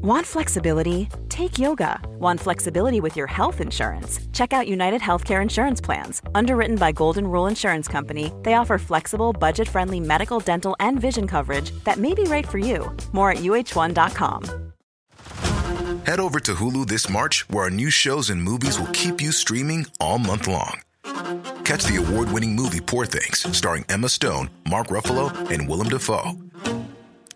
Want flexibility? Take yoga. Want flexibility with your health insurance? Check out United Healthcare Insurance Plans. Underwritten by Golden Rule Insurance Company, they offer flexible, budget friendly medical, dental, and vision coverage that may be right for you. More at uh1.com. Head over to Hulu this March, where our new shows and movies will keep you streaming all month long. Catch the award winning movie Poor Things, starring Emma Stone, Mark Ruffalo, and Willem Dafoe.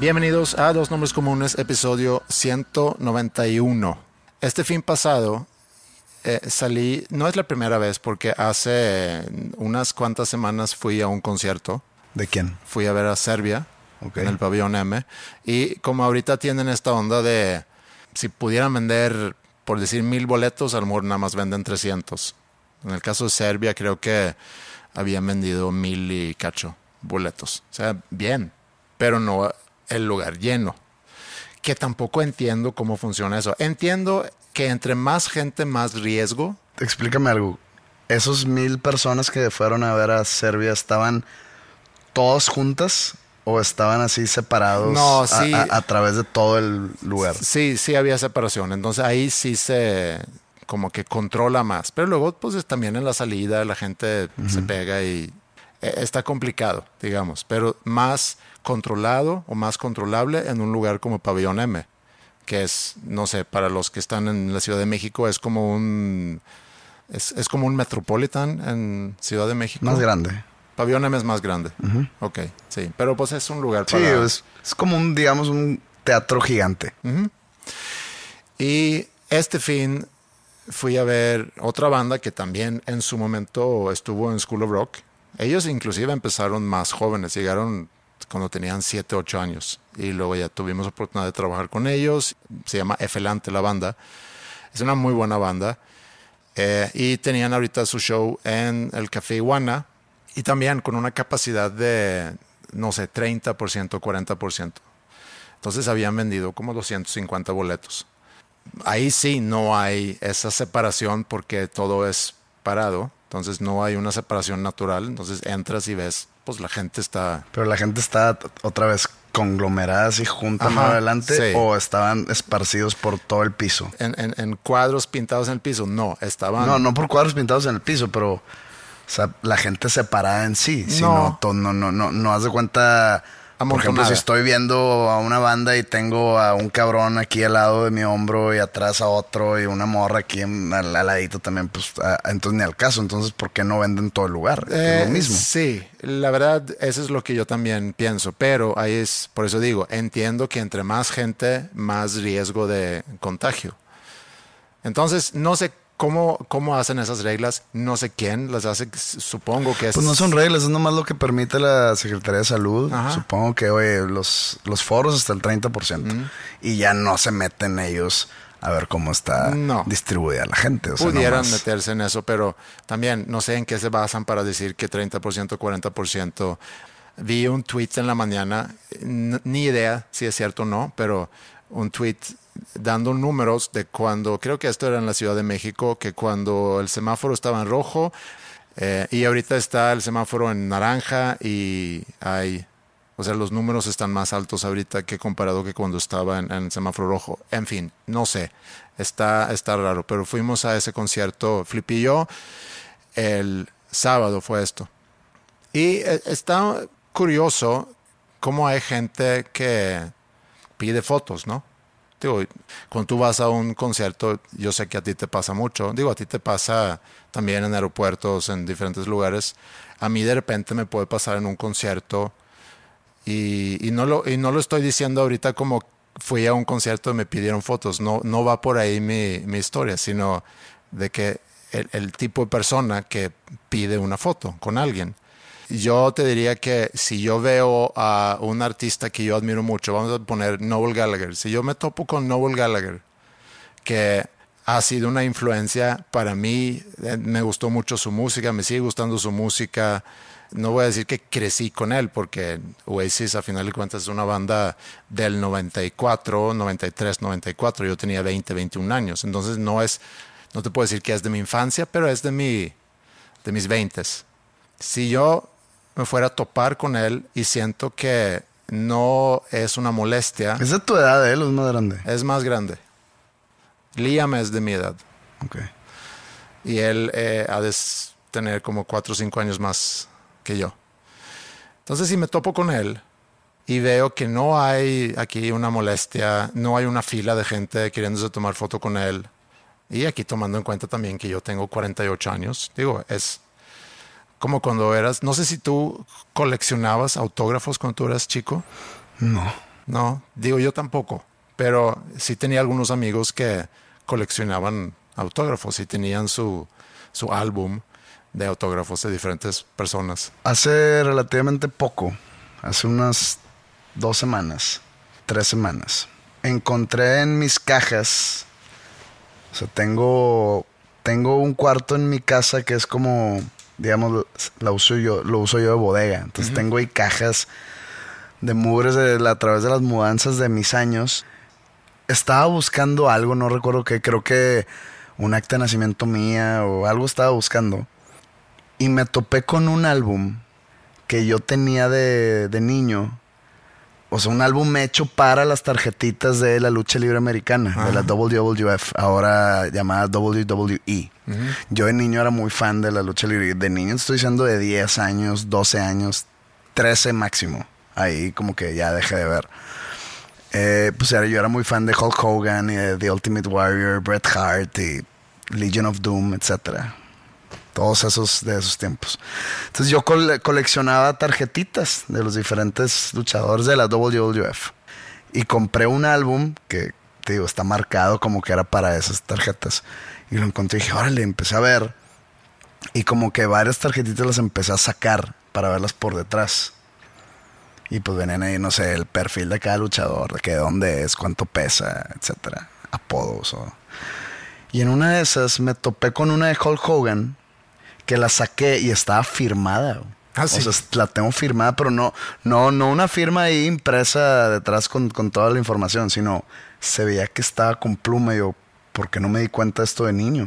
Bienvenidos a Dos Nombres Comunes, episodio 191. Este fin pasado eh, salí, no es la primera vez, porque hace unas cuantas semanas fui a un concierto. ¿De quién? Fui a ver a Serbia en el pabellón M. Y como ahorita tienen esta onda de si pudieran vender, por decir mil boletos, a lo mejor nada más venden 300. En el caso de Serbia, creo que habían vendido mil y cacho boletos. O sea, bien, pero no el lugar lleno. Que tampoco entiendo cómo funciona eso. Entiendo que entre más gente, más riesgo. Explícame algo. Esos mil personas que fueron a ver a Serbia estaban todas juntas o estaban así separados No, a- sí. a, a través de todo el lugar. Sí, sí había separación. Entonces ahí sí se como que controla más. Pero luego, pues es también en la salida la gente se pega y está complicado, digamos. Pero más controlado o más controlable en un lugar como Pabellón M, que es, no sé, para los que están en la Ciudad de México es como un es, es como un Metropolitan en Ciudad de México. Más grande. Pabellón M es más grande. Ok, sí. Pero pues es un lugar Sí, para... es, es como un, digamos, un teatro gigante. Y este fin fui a ver otra banda que también en su momento estuvo en School of Rock. Ellos inclusive empezaron más jóvenes, llegaron cuando tenían 7, 8 años. Y luego ya tuvimos oportunidad de trabajar con ellos. Se llama Efelante la banda. Es una muy buena banda. Eh, y tenían ahorita su show en el Café Iguana. Y también con una capacidad de, no sé, 30%, 40%. Entonces habían vendido como 250 boletos ahí sí no hay esa separación porque todo es parado. Entonces no hay una separación natural. Entonces entras y ves, pues la gente está... Pero la gente está otra vez conglomerada así junta Ajá, más adelante sí. o estaban esparcidos por todo el piso. En, en- en cuadros pintados en el piso. No, estaban... No, no por cuadros pintados en el piso, pero o sea, la gente separada en sí. Si No. no, to- no, no, no, no haz de cuenta. Por ejemplo, si estoy viendo a una banda y tengo a un cabrón aquí al lado de mi hombro y atrás a otro y una morra aquí en- al, al ladito también, pues a- entonces ni al caso. Entonces, ¿por qué no venden todo el lugar? Es Eh, lo mismo. Sí, la verdad, eso es lo que yo también pienso, pero ahí es, por eso digo, entiendo que entre más gente, más riesgo de contagio. Entonces, no sé cómo, cómo hacen esas reglas, no sé quién las hace, supongo que es... Pues no son reglas, es nomás lo que permite la Secretaría de Salud. Ajá. Supongo que, oye, los, los foros hasta el 30%. Y ya no se meten ellos a ver cómo está No. distribuida la gente. O sea, pudieran nomás- meterse en eso, pero también no sé en qué se basan para decir que 30%, 40%. Vi un tweet en la mañana, ni idea si es cierto o no, pero un tweet dando números de cuando, creo que esto era en la Ciudad de México, que cuando el semáforo estaba en rojo eh, y ahorita está el semáforo en naranja y hay, o sea, los números están más altos ahorita que comparado que cuando estaba en, semáforo rojo. En fin, no sé, está, está raro, pero fuimos a ese concierto, Flip y yo, el sábado fue esto. Y eh, está curioso cómo hay gente que pide fotos, ¿no? Digo, cuando tú vas a un concierto, yo sé que a ti te pasa mucho. Digo, a ti te pasa también en aeropuertos, en diferentes lugares. A mí de repente me puede pasar en un concierto y, no, lo, y no lo estoy diciendo ahorita como fui a un concierto y me pidieron fotos. No, no va por ahí mi, mi historia, sino de que el tipo de persona que pide una foto con alguien. Yo te diría que si yo veo a un artista que yo admiro mucho, vamos a poner Noel Gallagher, si yo me topo con Noel Gallagher, que ha sido una influencia para mí, eh, me gustó mucho su música, me sigue gustando su música, no voy a decir que crecí con él, porque Oasis a final de cuentas es una banda del 94, 93, 94, yo tenía 20, 21 años, entonces no es, no te puedo decir que es de mi infancia, pero es de, mi, de mis 20. Si yo me fuera a topar con él y siento que no es una molestia. ¿Es de tu edad él o es más grande? Es más grande. Liam es de mi edad. Ok. Y él eh, ha de tener como 4 o 5 años más que yo. Entonces, si me topo con él y veo que no hay aquí una molestia, no hay una fila de gente queriéndose tomar foto con él, y aquí tomando en cuenta también que yo tengo 48 años, digo, es como cuando eras, no sé si tú coleccionabas autógrafos cuando tú eras chico. No. No, digo yo tampoco, pero sí tenía algunos amigos que coleccionaban autógrafos y tenían su, su álbum de autógrafos de diferentes personas. Hace relativamente poco, hace unas dos semanas, tres semanas, encontré en mis cajas, o sea, tengo, tengo un cuarto en mi casa que es como digamos, la uso yo, lo uso yo de bodega. Entonces tengo ahí cajas de mugres de, a través de las mudanzas de mis años. Estaba buscando algo, no recuerdo qué, creo que un acta de nacimiento mía o algo estaba buscando. Y me topé con un álbum que yo tenía de, de niño o sea, un álbum hecho para las tarjetitas de la lucha libre americana, de la WWF, ahora llamada WWE. Yo de niño era muy fan de la lucha libre. De niño estoy diciendo de 10 años, 12 años, 13 máximo. Ahí como que ya dejé de ver. Eh, pues yo era muy fan de Hulk Hogan y de The Ultimate Warrior, Bret Hart y Legion of Doom, etcétera todos esos de esos tiempos. Entonces yo coleccionaba tarjetitas de los diferentes luchadores de la WWF y compré un álbum que te digo está marcado como que era para esas tarjetas y lo encontré y dije, órale, empecé a ver y como que varias tarjetitas las empecé a sacar para verlas por detrás. Y pues venían ahí, no sé, el perfil de cada luchador, de qué dónde es, cuánto pesa, etcétera, apodos o... Y en una de esas me topé con una de Hulk Hogan que la saqué y estaba firmada. Ah, o sea, la tengo firmada, pero no, no, no una firma ahí impresa detrás con, toda la información, sino se veía que estaba con pluma. Y yo, ¿por qué no me di cuenta de esto de niño?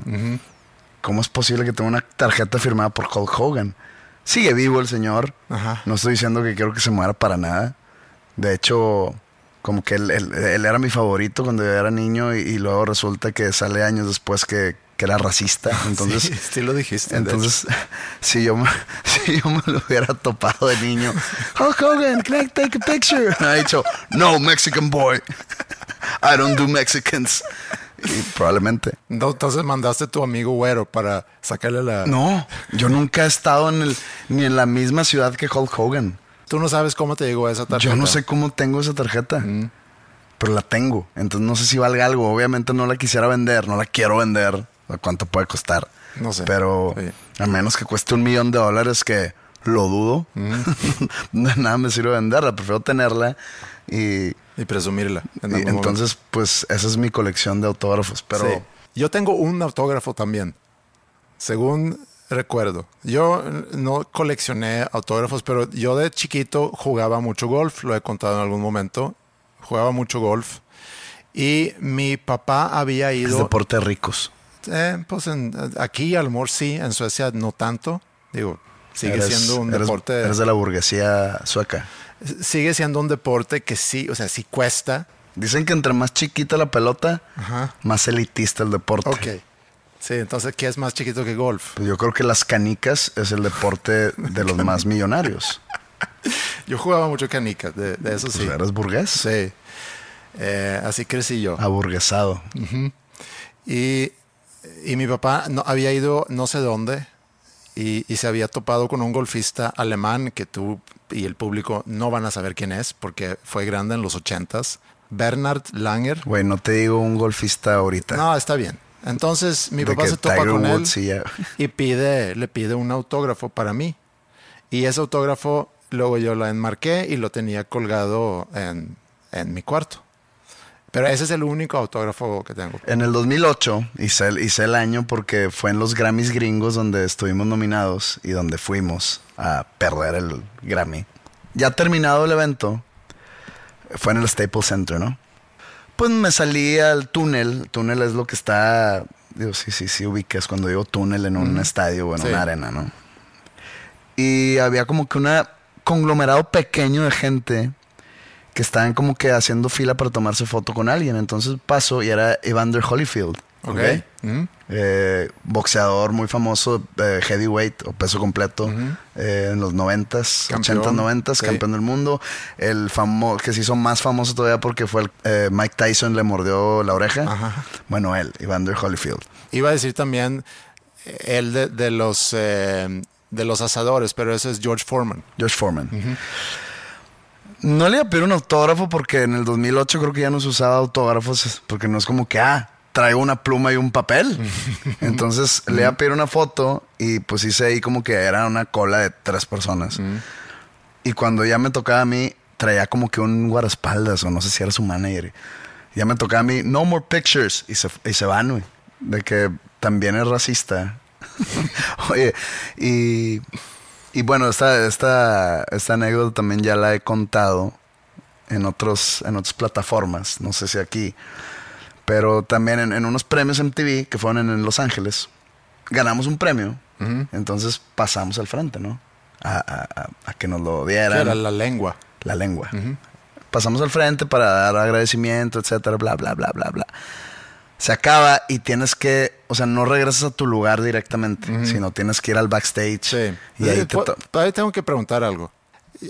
¿Cómo es posible que tenga una tarjeta firmada por Hulk Hogan? Sigue vivo el señor. No estoy diciendo que quiero que se muera para nada. De hecho, como que él, era mi favorito cuando yo era niño y, luego resulta que sale años después que, que era racista. Entonces, sí, lo dijiste. Entonces, si yo, me, si yo me lo hubiera topado de niño, Hulk Hogan, can I take a picture? ha dicho, no, Mexican boy. I don't do Mexicans. Probablemente. No, entonces mandaste a tu amigo güero para sacarle la. No, yo nunca he estado en el, ni en la misma ciudad que Hulk Hogan. Tú no sabes cómo te llegó esa tarjeta. Yo no sé cómo tengo esa tarjeta. Mm. Pero la tengo. Entonces no sé si valga algo. Obviamente no la quisiera vender, no la quiero vender cuánto puede costar. No sé. Pero a menos que cueste un millón de dólares, que lo dudo, mm. nada me sirve venderla. Prefiero tenerla y... Y presumirla. entonces, pues esa es mi colección de autógrafos. Pero... Yo tengo un autógrafo también. Según recuerdo. Yo no coleccioné autógrafos, pero yo de chiquito jugaba mucho golf. Lo he contado en algún momento. Jugaba mucho golf. Y mi papá había ido... Es deporte ricos. Eh, pues aquí a lo mejor sí, en Suecia no tanto. Digo, sigue siendo un deporte. Eres de la burguesía sueca. Sigue siendo un deporte que sí, o sea, sí cuesta. Dicen que entre más chiquita la pelota, más elitista el deporte. Ok. Sí, entonces, ¿qué es más chiquito que golf? Pues yo creo que las canicas es el deporte de los más millonarios. Yo jugaba mucho canicas, de, eso pues sí. ¿Eres burgués? Sí. Eh, así crecí yo. Aburguesado. Y y mi papá no, había ido no sé dónde y, se había topado con un golfista alemán que tú y el público no van a saber quién es porque fue grande en los ochentas. Bernard Langer. Güey, no te digo un golfista ahorita. No, está bien. Entonces mi De papá se topa Tiger con él Woods y ya. y pide, le pide un autógrafo para mí. Y ese autógrafo luego yo lo enmarqué y lo tenía colgado en, en mi cuarto. Pero ese es el único autógrafo que tengo. En el 2008 hice el, hice el año porque fue en los Grammys gringos donde estuvimos nominados y donde fuimos a perder el Grammy. Ya terminado el evento, fue en el Staples Center, ¿no? Pues me salí al túnel. El túnel es lo que está. Digo, sí, sí, sí, ubicas cuando digo túnel en un estadio o en Sí. una arena, ¿no? Y había como que un conglomerado pequeño de gente que estaban como que haciendo fila para tomarse foto con alguien. Entonces paso y era Evander Holyfield. Ok. ¿ok? Ujú. Eh, boxeador muy famoso, eh, heavyweight o peso completo, eh, en los 90s, Campeón, 80s, 90s, sí. campeón del mundo. El famoso, que se hizo más famoso todavía porque fue el, Mike Tyson le mordió la oreja. Ajá. Bueno, él, Evander Holyfield. Iba a decir también el de, de los eh, de los asadores, pero ese es George Foreman. George Foreman. No le iba a pedir un autógrafo porque en el 2008 creo que ya no se usaba autógrafos porque no es como que, ah, traigo una pluma y un papel. Entonces le iba a pedir una foto y pues hice ahí como que era una cola de tres personas. Y cuando ya me tocaba a mí, traía como que un guardaespaldas o no sé si era su manager. Ya me tocaba a mí, no more pictures. Y se, y se van, güey. De que también es racista. Oye, y, y bueno, esta, esta, esta anécdota también ya la he contado en, otros, en otras plataformas. No sé si aquí. Pero también en, en unos premios MTV que fueron en, en Los Ángeles, ganamos un premio. Entonces pasamos al frente, ¿no? A, a- a- que nos lo dieran era la lengua. la lengua. Pasamos al frente para dar agradecimiento, etcétera, bla, bla, bla, bla, bla. Se acaba y tienes que, o sea, no regresas a tu lugar directamente, sino tienes que ir al backstage. Sí. Y ahí te ahí tengo que preguntar algo.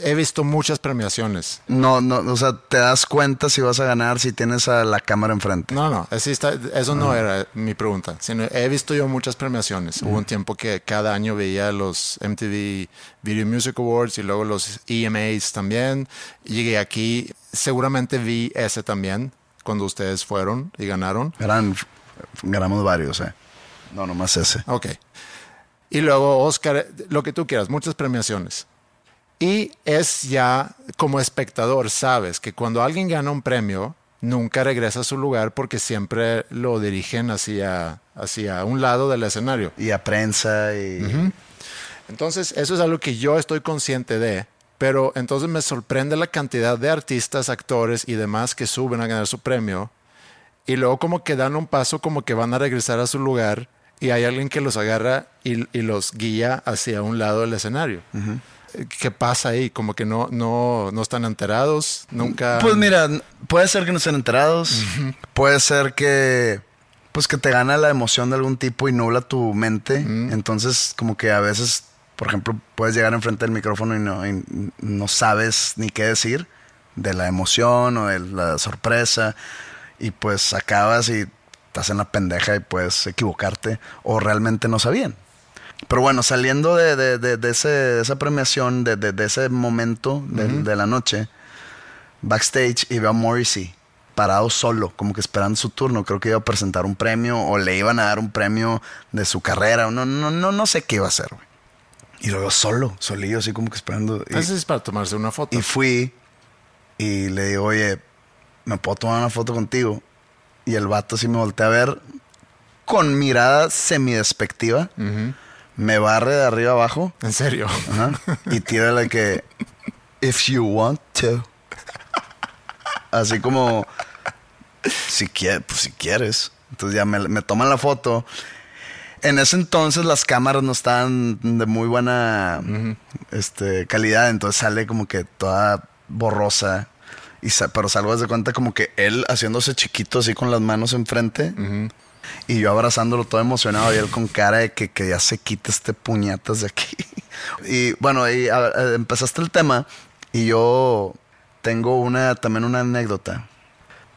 He visto muchas premiaciones. no, no, o sea, te das cuenta si vas a ganar si tienes a la cámara enfrente. No, no, así está- eso no era mi pregunta. Sino he visto yo muchas premiaciones. Hubo un tiempo que cada año veía los MTV Video Music Awards y luego los EMAs también. Llegué aquí, seguramente vi ese también cuando ustedes fueron y ganaron. Eran, ganamos varios, eh. No, nomás ese. Ok. Y luego, Oscar, lo que tú quieras, muchas premiaciones. Y es ya como espectador, sabes que cuando alguien gana un premio, nunca regresa a su lugar porque siempre lo dirigen hacia, hacia un lado del escenario. Y a prensa y... Entonces, eso es algo que yo estoy consciente de, pero entonces me sorprende la cantidad de artistas, actores y demás que suben a ganar su premio. Y luego como que dan un paso como que van a regresar a su lugar y hay alguien que los agarra y, y los guía hacia un lado del escenario. ¿Qué pasa ahí? Como que no, no, no están enterados, nunca... Pues mira, puede ser que no estén enterados, puede ser que pues que te gana la emoción de algún tipo y nubla tu mente, entonces como que a veces, por ejemplo, puedes llegar enfrente del micrófono y no, y no sabes ni qué decir de la emoción o de la sorpresa y pues acabas y estás en la pendeja y puedes equivocarte o realmente no sabían. Pero bueno, saliendo de, de- de- de ese- esa premiación, de, ese momento de, de la noche, backstage y veo a Morrissey parado solo, como que esperando su turno. Creo que iba a presentar un premio o le iban a dar un premio de su carrera. No, no, no, no sé qué iba a hacer, güey. Y lo veo solo, solillo, así como que esperando. Y, es para tomarse una foto. y fui y le digo, oye, ¿me puedo tomar una foto contigo? Y el vato así me voltea a ver con mirada semidespectiva. Me barre de arriba abajo. En serio. Ajá. Y tira la que if you want to. Así como si quieres, pues si quieres. Entonces ya me, me toman la foto. En ese entonces las cámaras no estaban de muy buena este, calidad, entonces sale como que toda borrosa. Y sa- pero salgo de cuenta como que él haciéndose chiquito así con las manos enfrente. Y yo abrazándolo todo emocionado y él con cara de que, que ya se quite este puñetas de aquí. Y bueno, y a- a- empezaste el tema y yo tengo una también una anécdota.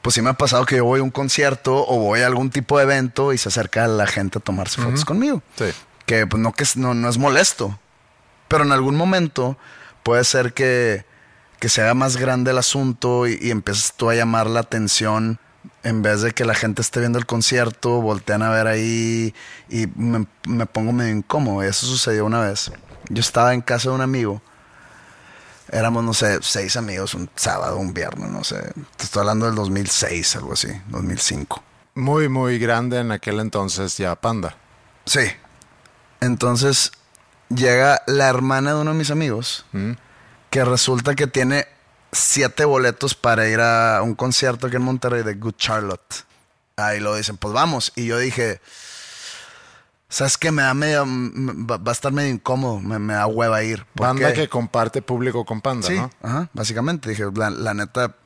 Pues sí me ha pasado que yo voy a un concierto o voy a algún tipo de evento y se acerca la gente a tomarse fotos conmigo. Sí. Que pues no, que es- no, no es molesto. Pero en algún momento puede ser que, que se haga más grande el asunto y, y empieces tú a llamar la atención en vez de que la gente esté viendo el concierto, voltean a ver ahí y me, me pongo medio incómodo. Eso sucedió una vez. Yo estaba en casa de un amigo. Éramos, no sé, seis amigos, un sábado, un viernes, no sé. Te estoy hablando del 2006, algo así, 2005. Muy, muy grande en aquel entonces ya Panda. Sí. Entonces llega la hermana de uno de mis amigos, que resulta que tiene siete boletos para ir a un concierto aquí en Monterrey de Good Charlotte. Ahí lo dicen, pues vamos. Y yo dije, ¿sabes qué? Me da medio, va a estar medio incómodo, me, da hueva ir. Banda que comparte público con Panda, sí, ¿no? Ajá, básicamente. Dije, la, la, neta,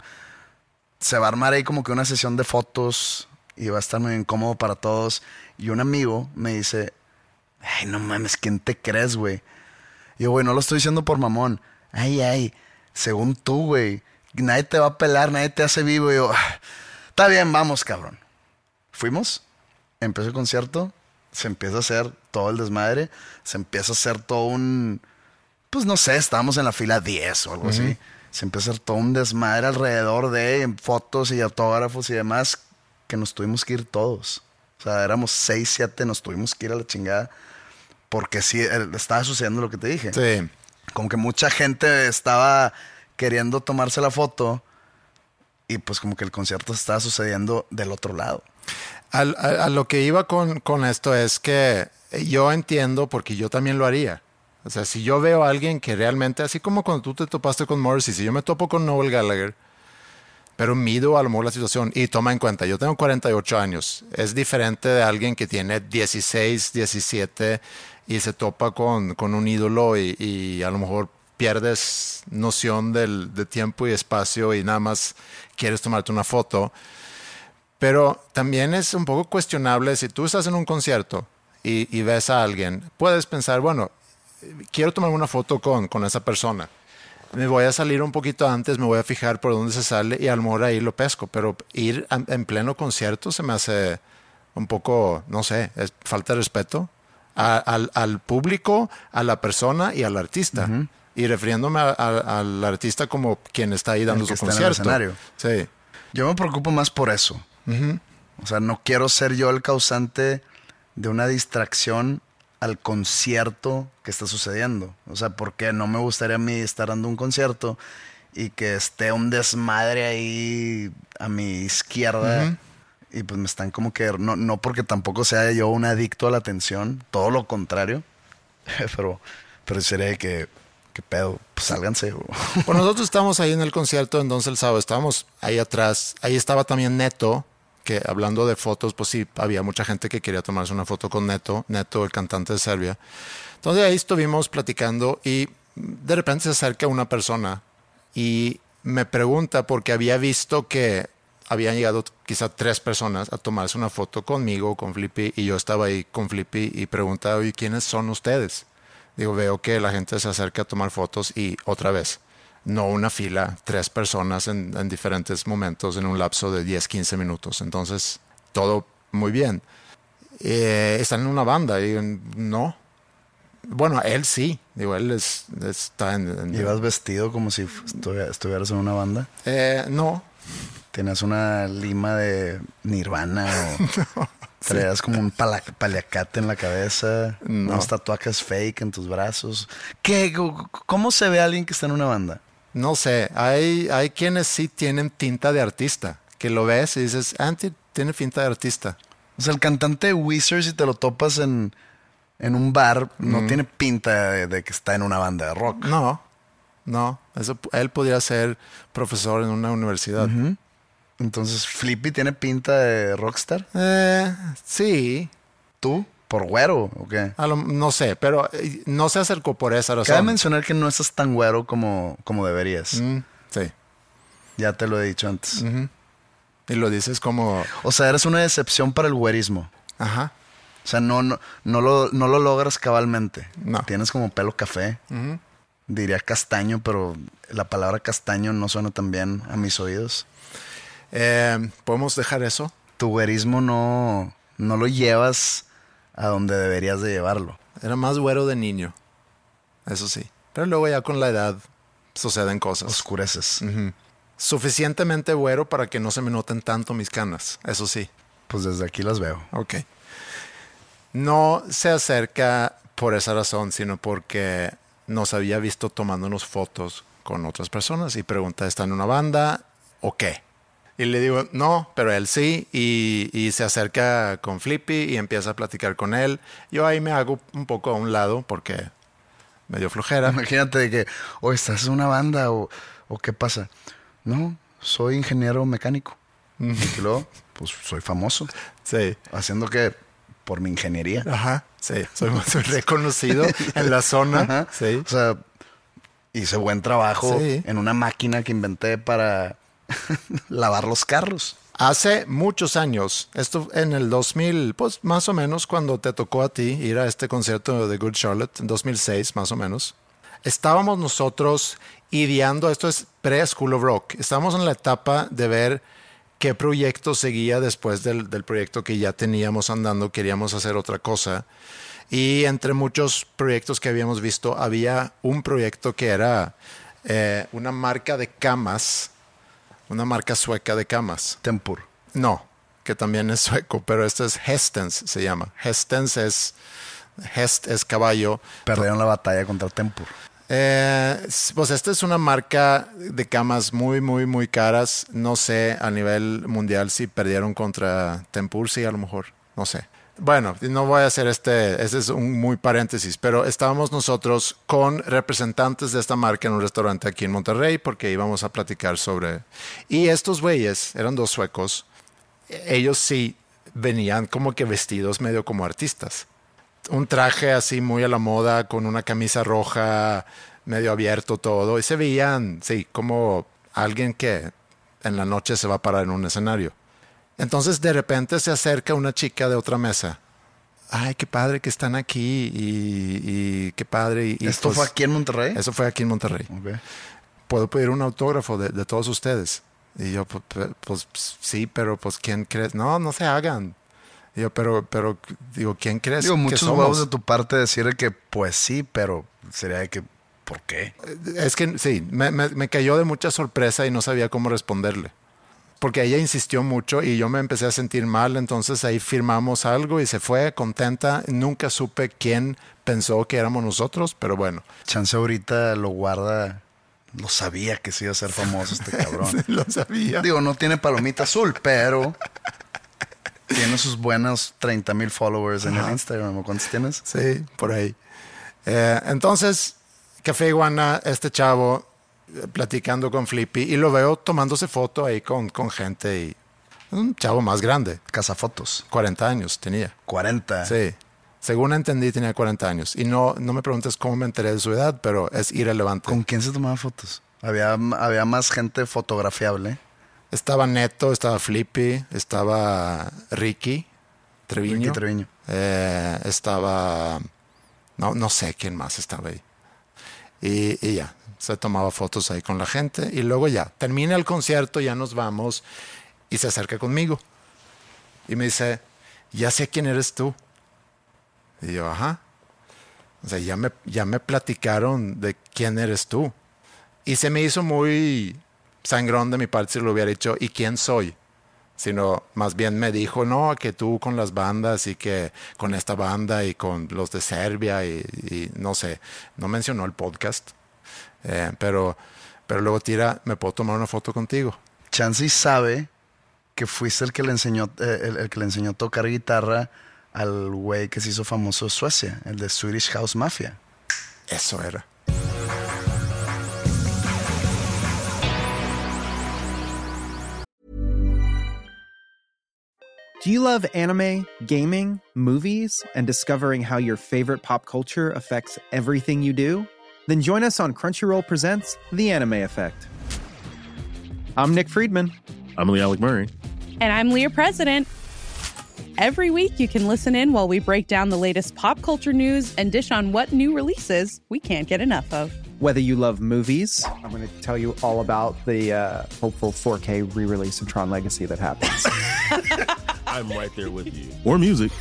se va a armar ahí como que una sesión de fotos y va a estar medio incómodo para todos. Y un amigo me dice, ay, no mames, ¿quién te crees, güey? Y yo, güey, no lo estoy diciendo por mamón. Ay, ay según tú, güey, nadie te va a pelar, nadie te hace vivo. Y yo, ah, está bien, vamos, cabrón. Fuimos, empezó el concierto, se empieza a hacer todo el desmadre, se empieza a hacer todo un, pues no sé, estábamos en la fila 10 o algo así. Se empieza a hacer todo un desmadre alrededor de fotos y autógrafos y demás, que nos tuvimos que ir todos. O sea, éramos 6, 7, nos tuvimos que ir a la chingada. Porque sí, estaba sucediendo lo que te dije. Sí como que mucha gente estaba queriendo tomarse la foto y pues como que el concierto estaba sucediendo del otro lado. A, lo que iba con, con, esto es que yo entiendo porque yo también lo haría. O sea, si yo veo a alguien que realmente, así como cuando tú te topaste con Morrissey, si yo me topo con Noel Gallagher, pero mido a lo mejor la situación y toma en cuenta, yo tengo 48 años, es diferente de alguien que tiene 16, 17 y se topa con, con un ídolo y, a lo mejor pierdes noción del, de tiempo y espacio y nada más quieres tomarte una foto. Pero también es un poco cuestionable si tú estás en un concierto y, y ves a alguien, puedes pensar, bueno, quiero tomar una foto con, con esa persona. Me voy a salir un poquito antes, me voy a fijar por dónde se sale y a lo mejor ahí lo pesco. Pero ir en pleno concierto se me hace un poco, no sé, es falta de respeto al, público, a la persona y al artista. Y refiriéndome al artista como quien está ahí dando su concierto. Sí. Yo me preocupo más por eso. O sea, no quiero ser yo el causante de una distracción al concierto que está sucediendo. O sea, porque no me gustaría a mí estar dando un concierto y que esté un desmadre ahí a mi izquierda y pues me están como que, no, no porque tampoco sea yo un adicto a la atención, todo lo contrario, pero, pero sería que, que pedo, pues sálganse. Pues nosotros estamos ahí en el concierto, entonces el sábado estábamos ahí atrás, ahí estaba también Neto, que hablando de fotos, pues sí, había mucha gente que quería tomarse una foto con Neto, Neto, el cantante de Serbia. Entonces ahí estuvimos platicando y de repente se acerca una persona y me pregunta porque había visto que habían llegado quizá tres personas a tomarse una foto conmigo, con Flippy, y yo estaba ahí con Flippy y preguntaba, ¿y quiénes son ustedes? Digo, veo que la gente se acerca a tomar fotos y otra vez, no una fila, tres personas en, diferentes momentos en un lapso de 10, 15 minutos. Entonces, todo muy bien. Eh, están en una banda y no. Bueno, él sí. Digo, él es, está en, ¿Ibas vestido como si estuvieras en una banda? Eh, no, ¿Tienes una lima de Nirvana o traías como un paliacate en la cabeza, no. unos tatuajes fake en tus brazos. ¿Qué, ¿Cómo se ve a alguien que está en una banda? No sé, hay, hay quienes sí tienen tinta de artista, que lo ves y dices, Anti ah, tiene tinta de artista. O sea, el cantante de Wizard, si te lo topas en, en un bar, no tiene pinta de, que está en una banda de rock. No, no. Eso, él podría ser profesor en una universidad. Entonces, ¿Flippy tiene pinta de rockstar? Eh, sí. ¿Tú? ¿Por güero o qué? no sé, pero eh, no se acercó por esa razón. Cabe mencionar que no estás tan güero como, como deberías. Mm, sí. Ya te lo he dicho antes. Y lo dices como... O sea, eres una decepción para el güerismo. Ajá. O sea, no, no, no, lo, no lo logras cabalmente. No. Tienes como pelo café. Diría castaño, pero la palabra castaño no suena tan bien a mis oídos. Eh, ¿Podemos dejar eso? Tu güerismo no, no lo llevas a donde deberías de llevarlo. Era más güero de niño. Eso sí. Pero luego ya con la edad suceden cosas. Oscureces. Suficientemente güero para que no se me noten tanto mis canas, eso sí. Pues desde aquí las veo. Ok. No se acerca por esa razón, sino porque nos había visto tomándonos fotos con otras personas y pregunta, ¿está en una banda o qué? Y le digo, no, pero él sí, y, y, se acerca con Flippy y empieza a platicar con él. Yo ahí me hago un poco a un lado porque me dio flojera. Imagínate de que, o estás en una banda o, o qué pasa. No, soy ingeniero mecánico. y luego, pues soy famoso. Sí. Haciendo que por mi ingeniería. Ajá, sí. Soy, soy reconocido en la zona. Ajá. Sí. O sea, hice buen trabajo Sí. en una máquina que inventé para lavar los carros. Hace muchos años, esto en el 2000, pues más o menos cuando te tocó a ti ir a este concierto de Good Charlotte, en 2006 más o menos, estábamos nosotros ideando, esto es pre-School of Rock, estábamos en la etapa de ver qué proyecto seguía después del, proyecto que ya teníamos andando, queríamos hacer otra cosa. Y entre muchos proyectos que habíamos visto, había un proyecto que era eh, una marca de camas, una marca sueca de camas. Tempur. No, que también es sueco, pero este es Hestens, se llama. Hestens es, Hest es caballo. Perdieron la batalla contra Tempur. Eh, pues esta es una marca de camas muy, muy, muy caras. No sé a nivel mundial si perdieron contra Tempur, sí, a lo mejor. No sé. Bueno, no voy a hacer este, este es un muy paréntesis, pero estábamos nosotros con representantes de esta marca en un restaurante aquí en Monterrey porque íbamos a platicar sobre... Y estos güeyes, eran dos suecos, ellos sí venían como que vestidos medio como artistas. Un traje así muy a la moda, con una camisa roja, medio abierto todo, y se veían, sí, como alguien que en la noche se va a parar en un escenario. Entonces de repente se acerca una chica de otra mesa. Ay, qué padre que están aquí y, y qué padre. Y, ¿Esto pues, fue aquí en Monterrey? Eso fue aquí en Monterrey. Ok. ¿Puedo pedir un autógrafo de, de todos ustedes? Y yo, pues, pues, sí, pero pues ¿quién crees? No, no se hagan. Y yo, pero, pero, digo, ¿quién crees Digo, muchos huevos de tu parte decir que pues sí, pero sería de que ¿por qué? Es que sí, me, me- me cayó de mucha sorpresa y no sabía cómo responderle. Porque ella insistió mucho y yo me empecé a sentir mal, entonces ahí firmamos algo y se fue contenta. Nunca supe quién pensó que éramos nosotros, pero bueno, Chance ahorita lo guarda. Lo sabía que se iba a ser famoso este cabrón. lo sabía. Digo, no tiene palomita azul, pero tiene sus buenos 30 mil followers en el Instagram. ¿o ¿Cuántos tienes? Sí, por ahí. Eh, entonces, Café Iguana, este chavo platicando con Flippy y lo veo tomándose foto ahí con, con gente y un chavo más grande, Cazafotos. 40 años tenía. 40. Sí. Según entendí, tenía 40 años. Y no, no me preguntes cómo me enteré de su edad, pero es irrelevante. ¿Con quién se tomaba fotos? Había, había más gente fotografiable. Estaba Neto, estaba Flippy, estaba Ricky Treviño. Ricky Treviño. Eh, estaba. No, no sé quién más estaba ahí. Y, y ya, se tomaba fotos ahí con la gente. Y luego ya, termina el concierto, ya nos vamos. Y se acerca conmigo. Y me dice: Ya sé quién eres tú. Y yo, ajá. O sea, ya me, ya me platicaron de quién eres tú. Y se me hizo muy sangrón de mi parte si lo hubiera dicho, ¿y quién soy? Sino más bien me dijo, no, que tú con las bandas y que con esta banda y con los de Serbia y, y no sé, no mencionó el podcast, Eh, pero, pero luego tira, ¿me puedo tomar una foto contigo? Chansey sabe que fuiste el que le enseñó, eh, el, el que le enseñó a tocar guitarra al güey que se hizo famoso de Suecia, el de Swedish House Mafia. Eso era. Do you love anime, gaming, movies, and discovering how your favorite pop culture affects everything you do? Then join us on Crunchyroll Presents The Anime Effect. I'm Nick Friedman. I'm Lee Alec Murray. And I'm Leah President. Every week, you can listen in while we break down the latest pop culture news and dish on what new releases we can't get enough of. Whether you love movies, I'm going to tell you all about the uh, hopeful 4K re release of Tron Legacy that happens. I'm right there with you. Or music.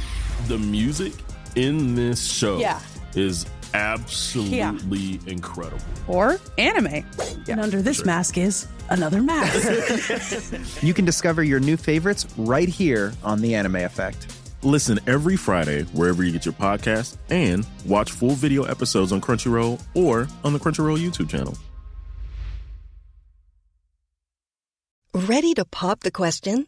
The music in this show Yeah. is absolutely incredible. Or anime. And under this mask is another mask. You can discover your new favorites right here on The Anime Effect. Listen every Friday wherever you get your podcast and watch full video episodes on Crunchyroll or on the Crunchyroll YouTube channel. Ready to pop the question?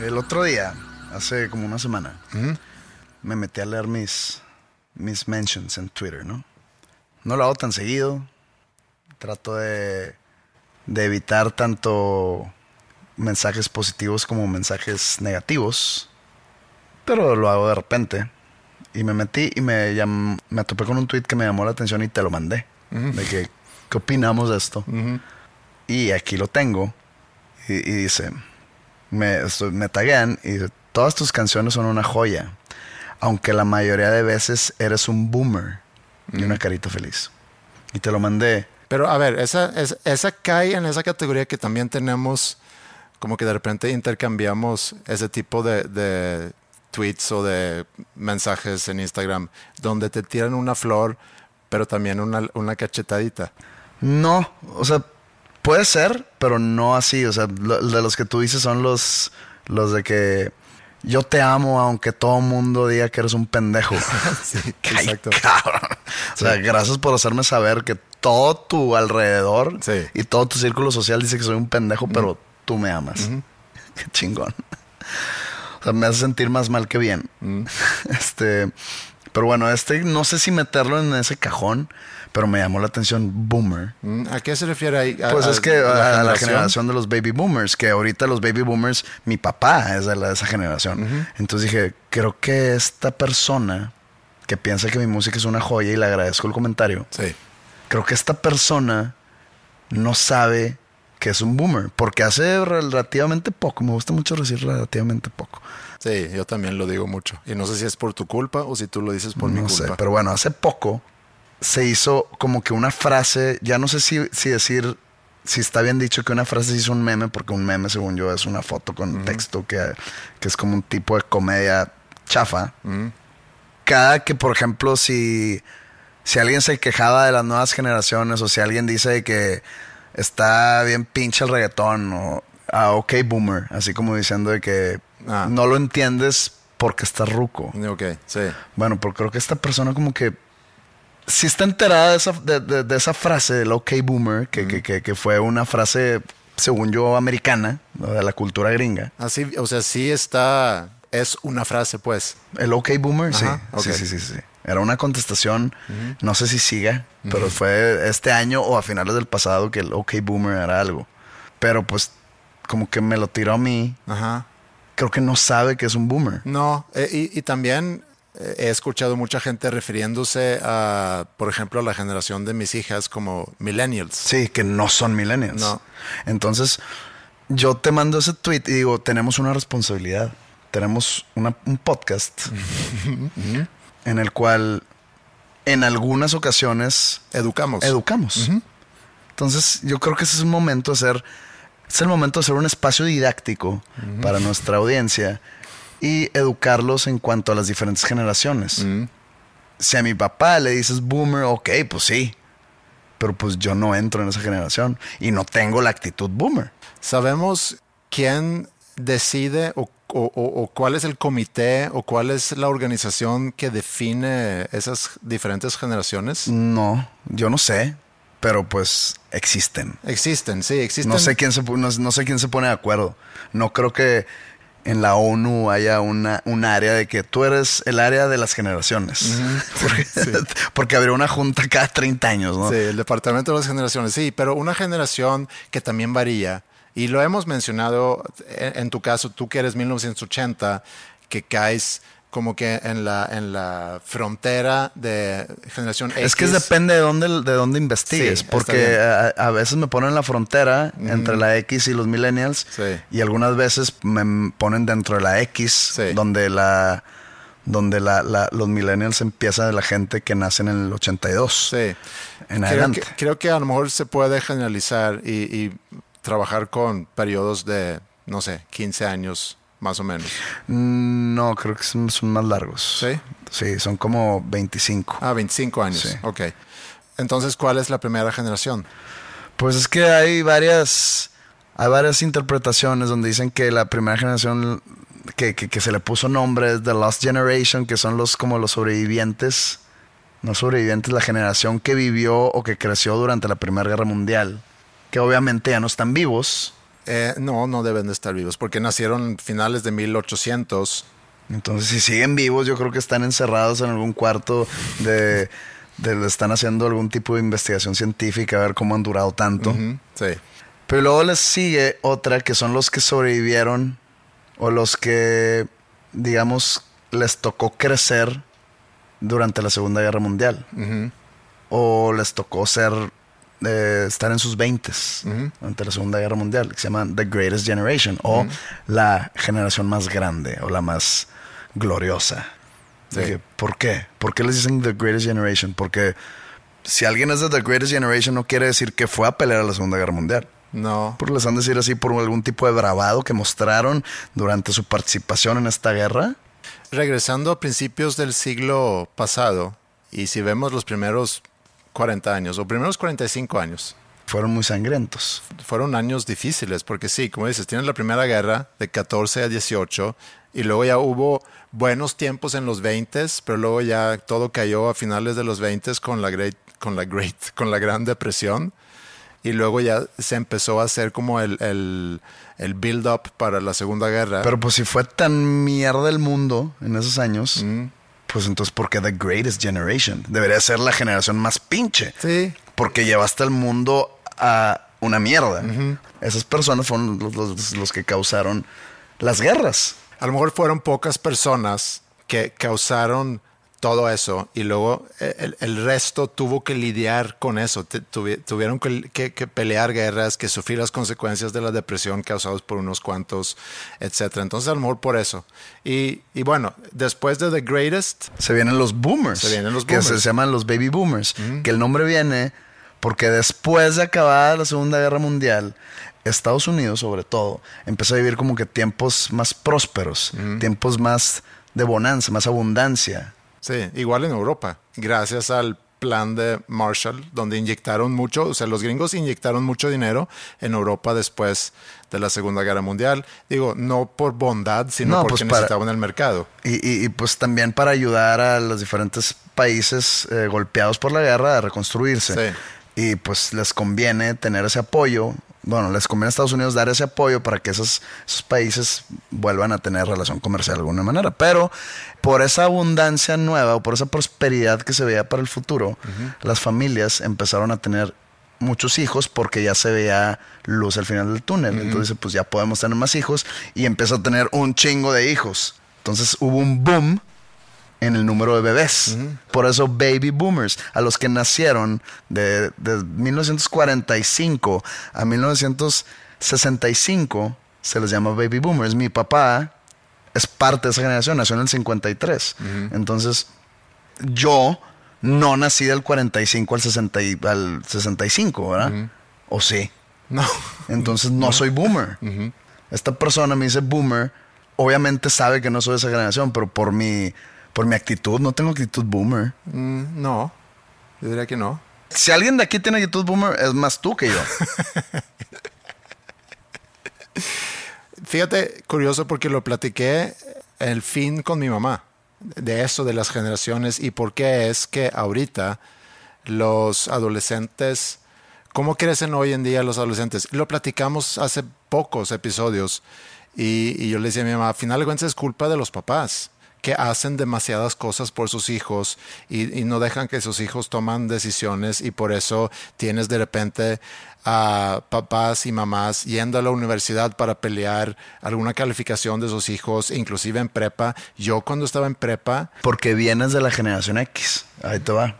El otro día, hace como una semana, me metí a leer mis, mis mentions en Twitter, ¿no? No lo hago tan seguido. Trato de, de evitar tanto mensajes positivos como mensajes negativos. Pero lo hago de repente. Y me metí y me, llam- me topé con un tweet que me llamó la atención y te lo mandé. De que, ¿qué opinamos de esto? Y aquí lo tengo. Y, y dice, me, me taguean y todas tus canciones son una joya. Aunque la mayoría de veces eres un boomer. Y una carita feliz. Y te lo mandé. Pero a ver, esa, es- esa cae en esa categoría que también tenemos, como que de repente intercambiamos ese tipo de, de tweets o de mensajes en Instagram, donde te tiran una flor, pero también una, una cachetadita. No, o sea, puede ser, pero no así. O sea, lo- de los que tú dices son los, los de que yo te amo aunque todo el mundo diga que eres un pendejo. Sí, exacto. cabrón. O sea, gracias por hacerme saber que todo tu alrededor Sí. y todo tu círculo social dice que soy un pendejo, pero tú me amas. Qué chingón. O sea, me hace sentir más mal que bien. Este, pero bueno, este no sé si meterlo en ese cajón, pero me llamó la atención Boomer. Mm, ¿A qué se refiere ahí? ¿A- Pues a es que a, a la generación? de los baby boomers, que ahorita los baby boomers, mi papá es de, la- de esa generación. Entonces dije, creo que esta persona que piensa que mi música es una joya y le agradezco el comentario, Sí. creo que esta persona no sabe que es un boomer, porque hace relativamente poco, me gusta mucho decir relativamente poco. Sí, yo también lo digo mucho. Y no sé si es por tu culpa o si tú lo dices por mi no culpa. sé, pero bueno, hace poco se hizo como que una frase, ya no sé si, si decir, si está bien dicho que una frase se hizo un meme, porque un meme, según yo, es una foto con texto que, que es como un tipo de comedia chafa. Cada que, por ejemplo, si, si alguien se quejaba de las nuevas generaciones o si alguien dice que está bien pinche el reggaetón o ah, ok boomer, así como diciendo de que Ah. no lo entiendes porque estás ruco. Ok, sí. Bueno, pero creo que esta persona como que sí está enterada de esa, de, de- de esa frase del OK Boomer, que, que- que- que fue una frase, según yo, americana, ¿no? de la cultura gringa. Así, o sea, sí está, es una frase, pues. El OK Boomer, sí. Ajá, ok. sí. Sí, sí, sí, Era una contestación, no sé si siga, pero fue este año o a finales del pasado que el OK Boomer era algo. Pero pues como que me lo tiró a mí. Ajá. Creo que no sabe que es un boomer. No, eh, y, y también he escuchado mucha gente refiriéndose a, por ejemplo, a la generación de mis hijas como millennials. Sí, que no son millennials. No. Entonces, yo te mando ese tweet y digo, tenemos una responsabilidad. Tenemos una- un podcast en el cual en algunas ocasiones Educamos. educamos. Entonces, yo creo que ese es un momento de hacer, es el momento de hacer un espacio didáctico para nuestra audiencia y educarlos en cuanto a las diferentes generaciones. Si a mi papá le dices boomer, ok, pues sí. Pero pues yo no entro en esa generación y no tengo la actitud boomer. ¿Sabemos quién decide o, o- cuál es el comité o cuál es la organización que define esas diferentes generaciones? No, yo no sé, pero pues existen. Existen, sí, existen. No sé quién se no sé quién se pone de acuerdo. No creo que en la ONU haya una, un área de que tú eres el área de las generaciones. porque, porque habría una junta cada 30 años, ¿no? Sí, el departamento de las generaciones, sí, pero una generación que también varía. Y lo hemos mencionado en, en tu caso, tú que eres 1980, que caes como que en la, en la frontera de generación X. Es que depende de dónde, de dónde investigues, Sí, porque a, a veces me ponen en la frontera entre la X y los millennials Sí. y algunas veces me ponen dentro de la X, Sí. donde la donde la, la- los millennials empieza de la gente que nace en el 82 Sí. en Creo adelante. que, creo que a lo mejor se puede generalizar y, y trabajar con periodos de, no sé, 15 años más o menos. No, creo que son, son más largos. ¿Sí? Sí, son como 25. Ah, 25 años. Sí. Ok. Entonces, ¿cuál es la primera generación? Pues es que hay varias, hay varias interpretaciones donde dicen que la primera generación que, que- que se le puso nombre es The Lost Generation, que son los como los sobrevivientes, no sobrevivientes, la generación que vivió o que creció durante la Primera Guerra Mundial, que obviamente ya no están vivos. Eh, no, no deben de estar vivos porque nacieron finales de 1800. Entonces, si siguen vivos, yo creo que están encerrados en algún cuarto de, de- están haciendo algún tipo de investigación científica a ver cómo han durado tanto. Sí. Pero luego les sigue otra que son los que sobrevivieron o los que, digamos, les tocó crecer durante la Segunda Guerra Mundial. O les tocó ser, eh, estar en sus 20 Ujú. durante la Segunda Guerra Mundial, que se llaman The Greatest Generation o la generación más grande o la más gloriosa. Sí. Dije, ¿Por qué? ¿Por qué les dicen The Greatest Generation? Porque si alguien es de The Greatest Generation no quiere decir que fue a pelear a la Segunda Guerra Mundial. No. Por les han de decir así por algún tipo de bravado que mostraron durante su participación en esta guerra. Regresando a principios del siglo pasado, y si vemos los primeros 40 años o primeros 45 años, Fueron muy sangrientos. fueron años difíciles, porque sí, como dices, tienes la primera guerra de 14 a 18, y luego ya hubo buenos tiempos en los 20, pero luego ya todo cayó a finales de los 20 con la great, con la great, con la Gran Depresión, y luego ya se empezó a hacer como el, el, el build-up para la Segunda Guerra. Pero pues si fue tan mierda el mundo en esos años, pues entonces ¿por qué The Greatest Generation? Debería ser la generación más pinche. sí, Porque llevaste al mundo a una mierda. Esas personas fueron los, los- los que causaron las guerras. A lo mejor fueron pocas personas que causaron todo eso y luego eh, el, el resto tuvo que lidiar con eso. Tuvi- tuvieron que, que- que pelear guerras, que sufrir las consecuencias de la depresión causadas por unos cuantos, etcétera. Entonces, a lo mejor por eso. Y, y bueno, después de The Greatest, Se vienen los boomers. Se vienen los Que se boomers. llaman los baby boomers. Que el nombre viene porque después de acabada la Segunda Guerra Mundial, Estados Unidos, sobre todo, empezó a vivir como que tiempos más prósperos, tiempos más de bonanza, más abundancia. Sí, igual en Europa, gracias al plan de Marshall, donde inyectaron mucho, o sea, los gringos inyectaron mucho dinero en Europa después de la Segunda Guerra Mundial. Digo, no por bondad, sino No, porque pues para- necesitaban el mercado. Y, y- y, pues también para ayudar a los diferentes países eh, golpeados por la guerra a reconstruirse. Sí. Y pues les conviene tener ese apoyo. Bueno, les conviene a Estados Unidos dar ese apoyo para que esos, esos países vuelvan a tener relación comercial de alguna manera. Pero por esa abundancia nueva o por esa prosperidad que se veía para el futuro, las familias empezaron a tener muchos hijos porque ya se veía luz al final del túnel. Entonces, pues ya podemos tener más hijos y empezó a tener un chingo de hijos. Entonces hubo un boom en el número de bebés. Por eso baby boomers, a los que nacieron de, de 1945 a 1965, se les llama baby boomers. Mi papá es parte de esa generación, nació en el 53. Entonces, yo no nací del 45 al, 60 y- al 65, ¿verdad? ¿O sí? No. Entonces no soy boomer. Esta persona me dice boomer. Obviamente sabe que no soy de esa generación, pero por mi, por mi actitud, no tengo actitud boomer. Mm, no, yo diría que no. Si alguien de aquí tiene actitud boomer, es más tú que yo. Fíjate, curioso porque lo platiqué el fin con mi mamá, de eso de las generaciones y por qué es que ahorita los adolescentes, ¿cómo crecen hoy en día los adolescentes? Lo platicamos hace pocos episodios y, y yo le decía a mi mamá, a final de cuentas es culpa de los papás que hacen demasiadas cosas por sus hijos y, no dejan que sus hijos toman decisiones y por eso tienes de repente a papás y mamás yendo a la universidad para pelear alguna calificación de sus hijos, inclusive en prepa. Yo cuando estaba en prepa... Porque vienes de la generación X. Ahí te va.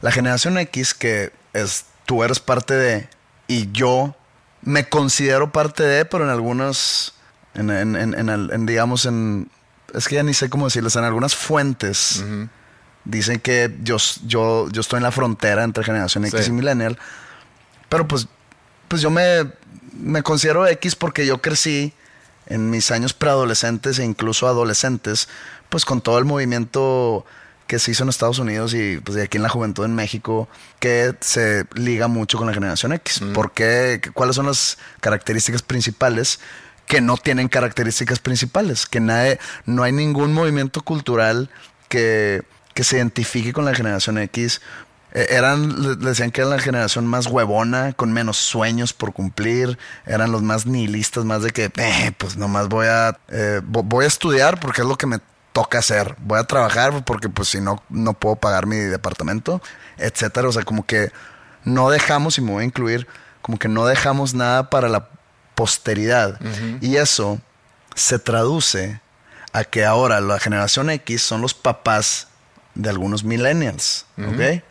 La generación X que es, tú eres parte de y yo me considero parte de, pero en algunos, en, en digamos, en, es que ya ni sé cómo decirles, en algunas fuentes dicen que yo, yo, yo estoy en la frontera entre generación X y millennial, pero pues, pues yo me, me considero X porque yo crecí en mis años preadolescentes e incluso adolescentes, pues con todo el movimiento que se hizo en Estados Unidos y pues de aquí en la juventud en México, que se liga mucho con la generación X. ¿Por qué? ¿Cuáles son las características principales? Que no tienen características principales, que nadie, no hay ningún movimiento cultural que, que se identifique con la generación X. Eh, eran, decían que eran la generación más huevona, con menos sueños por cumplir, eran los más nihilistas, más de que, eh, pues nomás voy a, eh, voy a estudiar porque es lo que me toca hacer. Voy a trabajar porque pues si no, no puedo pagar mi departamento, etcétera. O sea, como que no dejamos, y me voy a incluir, como que no dejamos nada para la posteridad. Y eso se traduce a que ahora la generación X son los papás de algunos millennials, ¿ok?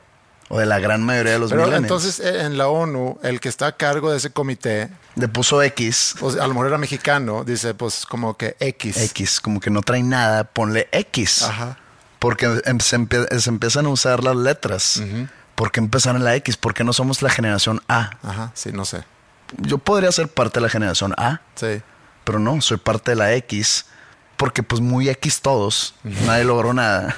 O de la gran mayoría de los Pero millennials. entonces eh, en la ONU, el que está a cargo de ese comité, Le puso X. pues, a lo mejor era mexicano, dice pues como que X. X, como que no trae nada, ponle X. Ajá. Porque em- se, empie- se empiezan a usar las letras. ¿Por qué empezaron en la X? ¿Por qué no somos la generación A? Ajá, sí, no sé. Yo podría ser parte de la generación A, Sí. pero no, soy parte de la X. Porque pues muy X todos, nadie logró nada.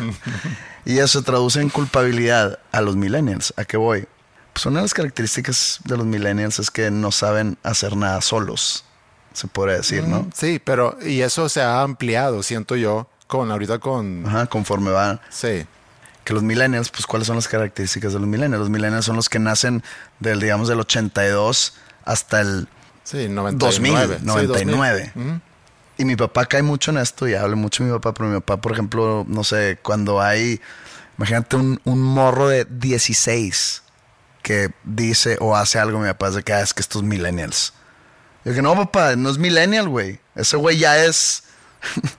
y eso se traduce en culpabilidad a los millennials. ¿A qué voy? Pues una de las características de los millennials es que no saben hacer nada solos, se podría decir, ¿no? Sí, pero y eso se ha ampliado, siento yo, con ahorita con... Ajá, conforme va. Sí. que los millennials, pues cuáles son las características de los millennials. Los millennials son los que nacen del, digamos, del 82 hasta el Sí, 99. 2000, Sí, 99. 2000. Ujú. Y mi papá cae mucho en esto y habla mucho de mi papá, pero mi papá, por ejemplo, no sé, cuando hay, imagínate un, un morro de 16 que dice o hace algo, mi papá es de que "Ah, es que estos millennials. Yo dije, no, papá, no es millennial, güey. Ese güey ya es...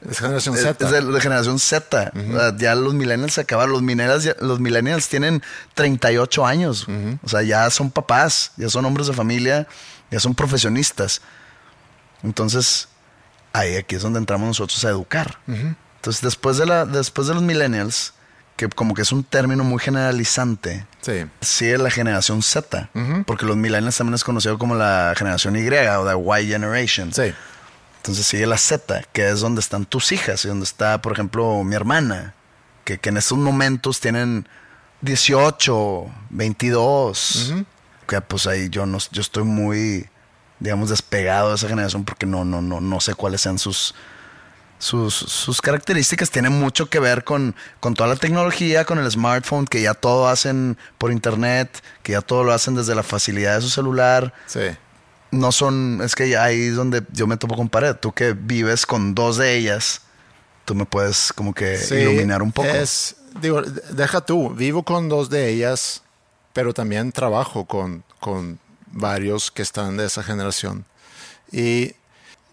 Es generación Z. es de, de generación Z. O sea, ya los millennials se acabaron. Los millennials, ya- los millennials tienen 38 años. O sea, ya son papás, ya son hombres de familia, ya son profesionistas. Entonces, ahí aquí es donde entramos nosotros a educar. Entonces, después de, la, después de los millennials, que como que es un término muy generalizante, Sí. sigue la generación Z. Porque los millennials también es conocido como la generación Y o la Y Generation. Sí. Entonces sigue la Z, que es donde están tus hijas y donde está, por ejemplo, mi hermana, que, que en estos momentos tienen 18, 22. Que pues ahí yo no, yo estoy muy, digamos, despegado de esa generación porque no, no, no, no sé cuáles sean sus, sus, sus características. Tienen mucho que ver con, con toda la tecnología, con el smartphone, que ya todo hacen por internet, que ya todo lo hacen desde la facilidad de su celular Sí. No son, es que ahí es donde yo me topo con pared. Tú que vives con dos de ellas, tú me puedes como que Sí, iluminar un poco. Es, digo, deja tú, vivo con dos de ellas, pero también trabajo con, con varios que están de esa generación. Y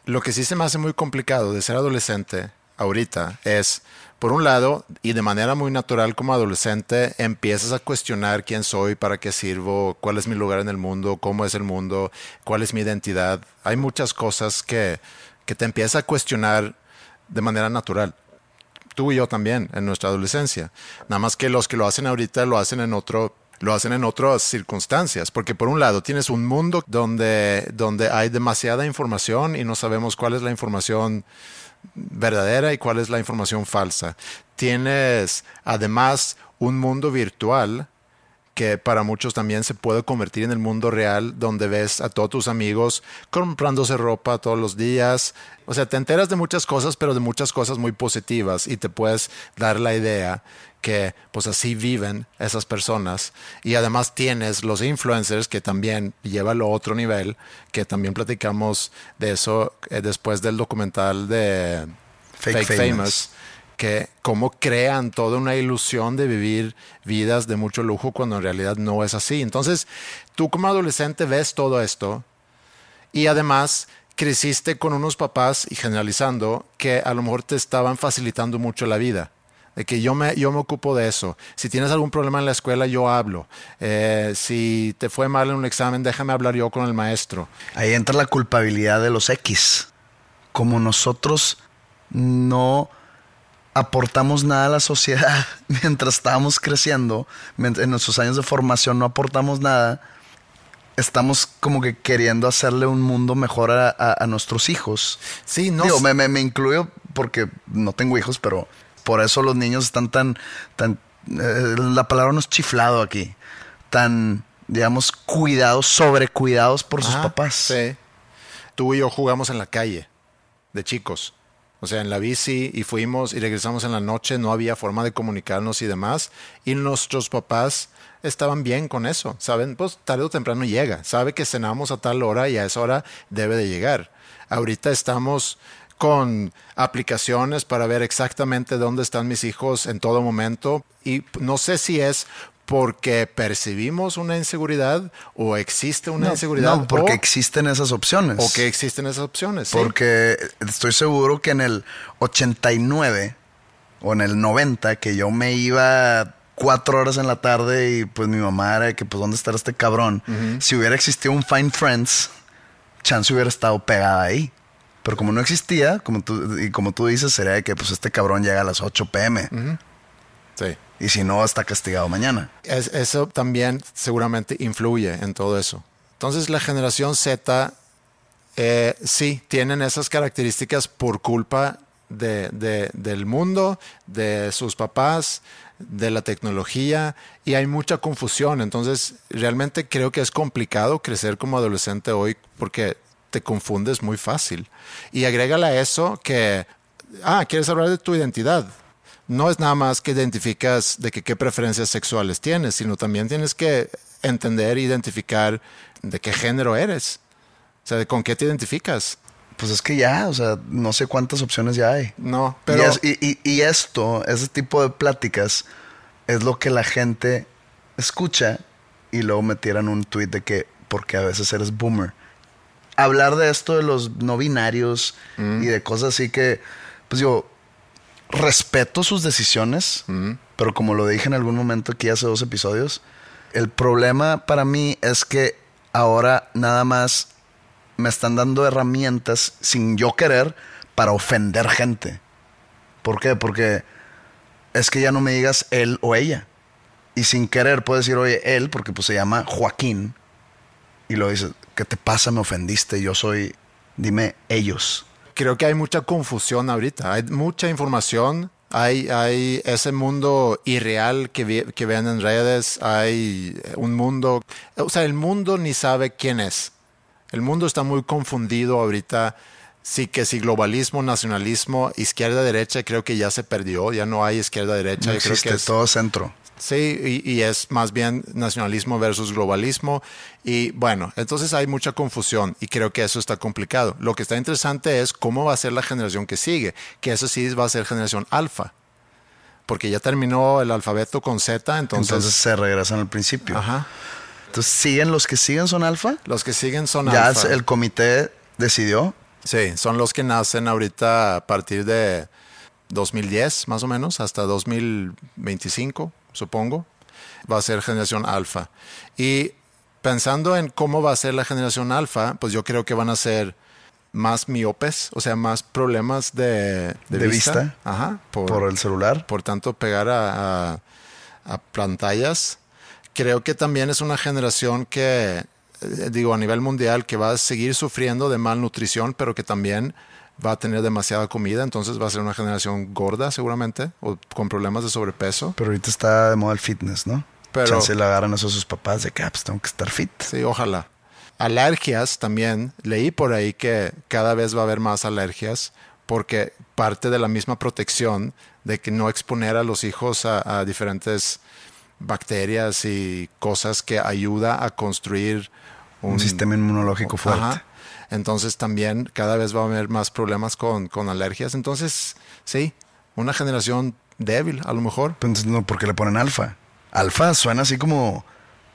lo que sí se me hace muy complicado de ser adolescente ahorita es, por un lado, y de manera muy natural como adolescente, empiezas a cuestionar quién soy, para qué sirvo, cuál es mi lugar en el mundo, cómo es el mundo, cuál es mi identidad. Hay muchas cosas que, que te empiezas a cuestionar de manera natural tú y yo también en nuestra adolescencia. Nada más que los que lo hacen ahorita lo hacen en otro lo hacen en otras circunstancias, porque por un lado tienes un mundo donde, donde hay demasiada información y no sabemos cuál es la información verdadera y cuál es la información falsa. Tienes además un mundo virtual que para muchos también se puede convertir en el mundo real, donde ves a todos tus amigos comprándose ropa todos los días. O sea, te enteras de muchas cosas, pero de muchas cosas muy positivas y te puedes dar la idea que pues así viven esas personas. Y además tienes los influencers que también llevan a otro nivel, que también platicamos de eso eh, después del documental de Fake Fake, Famous. Famous que cómo crean toda una ilusión de vivir vidas de mucho lujo cuando en realidad no es así. Entonces, tú como adolescente ves todo esto y además creciste con unos papás, y generalizando, que a lo mejor te estaban facilitando mucho la vida. De que yo me, yo me ocupo de eso. Si tienes algún problema en la escuela, yo hablo. Eh, si te fue mal en un examen, déjame hablar yo con el maestro. Ahí entra la culpabilidad de los X. Como nosotros no aportamos nada a la sociedad mientras estábamos creciendo, en nuestros años de formación no aportamos nada, estamos como que queriendo hacerle un mundo mejor a, nuestros hijos. Sí, no. Digo, me, me, incluyo porque no tengo hijos, pero por eso los niños están tan, tan, eh, la palabra no es chiflado aquí, tan, digamos, cuidados, sobrecuidados por sus papás. Sí. Tú y yo jugamos en la calle de chicos. O sea, en la bici y fuimos y regresamos en la noche, no había forma de comunicarnos y demás. Y nuestros papás estaban bien con eso. Saben, pues tarde o temprano llega. Sabe que cenamos a tal hora y a esa hora debe de llegar. Ahorita estamos con aplicaciones para ver exactamente dónde están mis hijos en todo momento. Y no sé si es porque percibimos una inseguridad o existe una inseguridad. No, porque existen esas opciones. O que existen esas opciones. Porque estoy seguro que en el 89 o en el 90 que yo me iba cuatro horas en la tarde y pues mi mamá era que pues dónde estará este cabrón. Si hubiera existido un Find Friends, chance hubiera estado pegada ahí. Pero como no existía, como tú, y como tú dices, sería que pues este cabrón llega a las 8 pm. Sí. Y si no, está castigado mañana. eso también seguramente influye en todo eso. Entonces la generación Z eh, sí tienen esas características por culpa de, del mundo, de sus papás, de la tecnología y hay mucha confusión. Entonces realmente creo que es complicado crecer como adolescente hoy porque te confundes muy fácil. Y agrégale a eso que, ah, quieres hablar de tu identidad no es nada más que identificas de qué preferencias sexuales tienes, sino también tienes que entender e identificar de qué género eres. O sea, de con qué te identificas. Pues es que ya, o sea, no sé cuántas opciones ya hay. No, pero... Y, esto, ese tipo de pláticas, es lo que la gente escucha y luego me tiran un tweet de que, porque a veces eres boomer. Hablar de esto de los no binarios mm. y de cosas así que, pues yo, respeto sus decisiones, pero como lo dije en algún momento aquí hace dos episodios, el problema para mí es que ahora nada más me están dando herramientas sin yo querer para ofender gente. ¿Por qué? Porque es que ya no me digas él o ella. Y sin querer puedo decir, oye, él, porque pues se llama Joaquín. Y lo dices, ¿qué te pasa? Me ofendiste. Yo soy, dime, ellos creo que hay mucha confusión ahorita. Hay mucha información. Hay, hay ese mundo irreal que, que ven en redes. Hay un mundo. O sea, el mundo ni sabe quién es. El mundo está muy confundido ahorita. Sí, que si globalismo, nacionalismo, izquierda, derecha, creo que ya se perdió. Ya no hay izquierda, derecha. No creo que es todo centro. Sí, y, es más bien nacionalismo versus globalismo. Y bueno, entonces hay mucha confusión y creo que eso está complicado. Lo que está interesante es cómo va a ser la generación que sigue, que eso sí va a ser generación alfa. Porque ya terminó el alfabeto con Z, entonces... Entonces se regresan al principio. Ajá. Entonces, ¿siguen los que siguen son alfa? Los que siguen son ya alfa. Ya el comité decidió. Sí, son los que nacen ahorita a partir de 2010, más o menos, hasta 2025 supongo, va a ser generación alfa. Y pensando en cómo va a ser la generación alfa, pues yo creo que van a ser más miopes, o sea, más problemas de, vista, Ajá, por, el celular. Por tanto, pegar a, a, pantallas. Creo que también es una generación que, eh, digo, a nivel mundial, que va a seguir sufriendo de malnutrición, pero que también va a tener demasiada comida, entonces va a ser una generación gorda seguramente, o con problemas de sobrepeso. Pero ahorita está de moda el fitness, ¿no? Pero se le agarran eso a sus papás de que ah, pues tengo que estar fit. Sí, ojalá. Alergias también, leí por ahí que cada vez va a haber más alergias porque parte de la misma protección de que no exponer a los hijos a, diferentes bacterias y cosas que ayuda a construir un, sistema inmunológico fuerte. Entonces también cada vez va a haber más problemas con, alergias. Entonces, sí, una generación débil, a lo mejor. Entonces, no, ¿por qué le ponen alfa? Alfa suena así como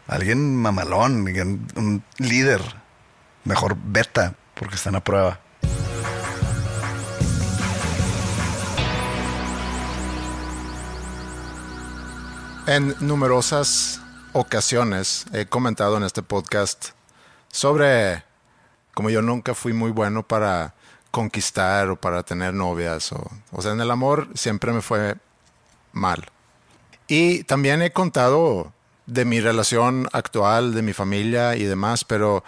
alguien mamalón, un líder. Mejor beta, porque están a prueba. En numerosas ocasiones he comentado en este podcast sobre como yo nunca fui muy bueno para conquistar o para tener novias o, o sea, en el amor siempre me fue mal. Y también he contado de mi relación actual, de mi familia y demás, pero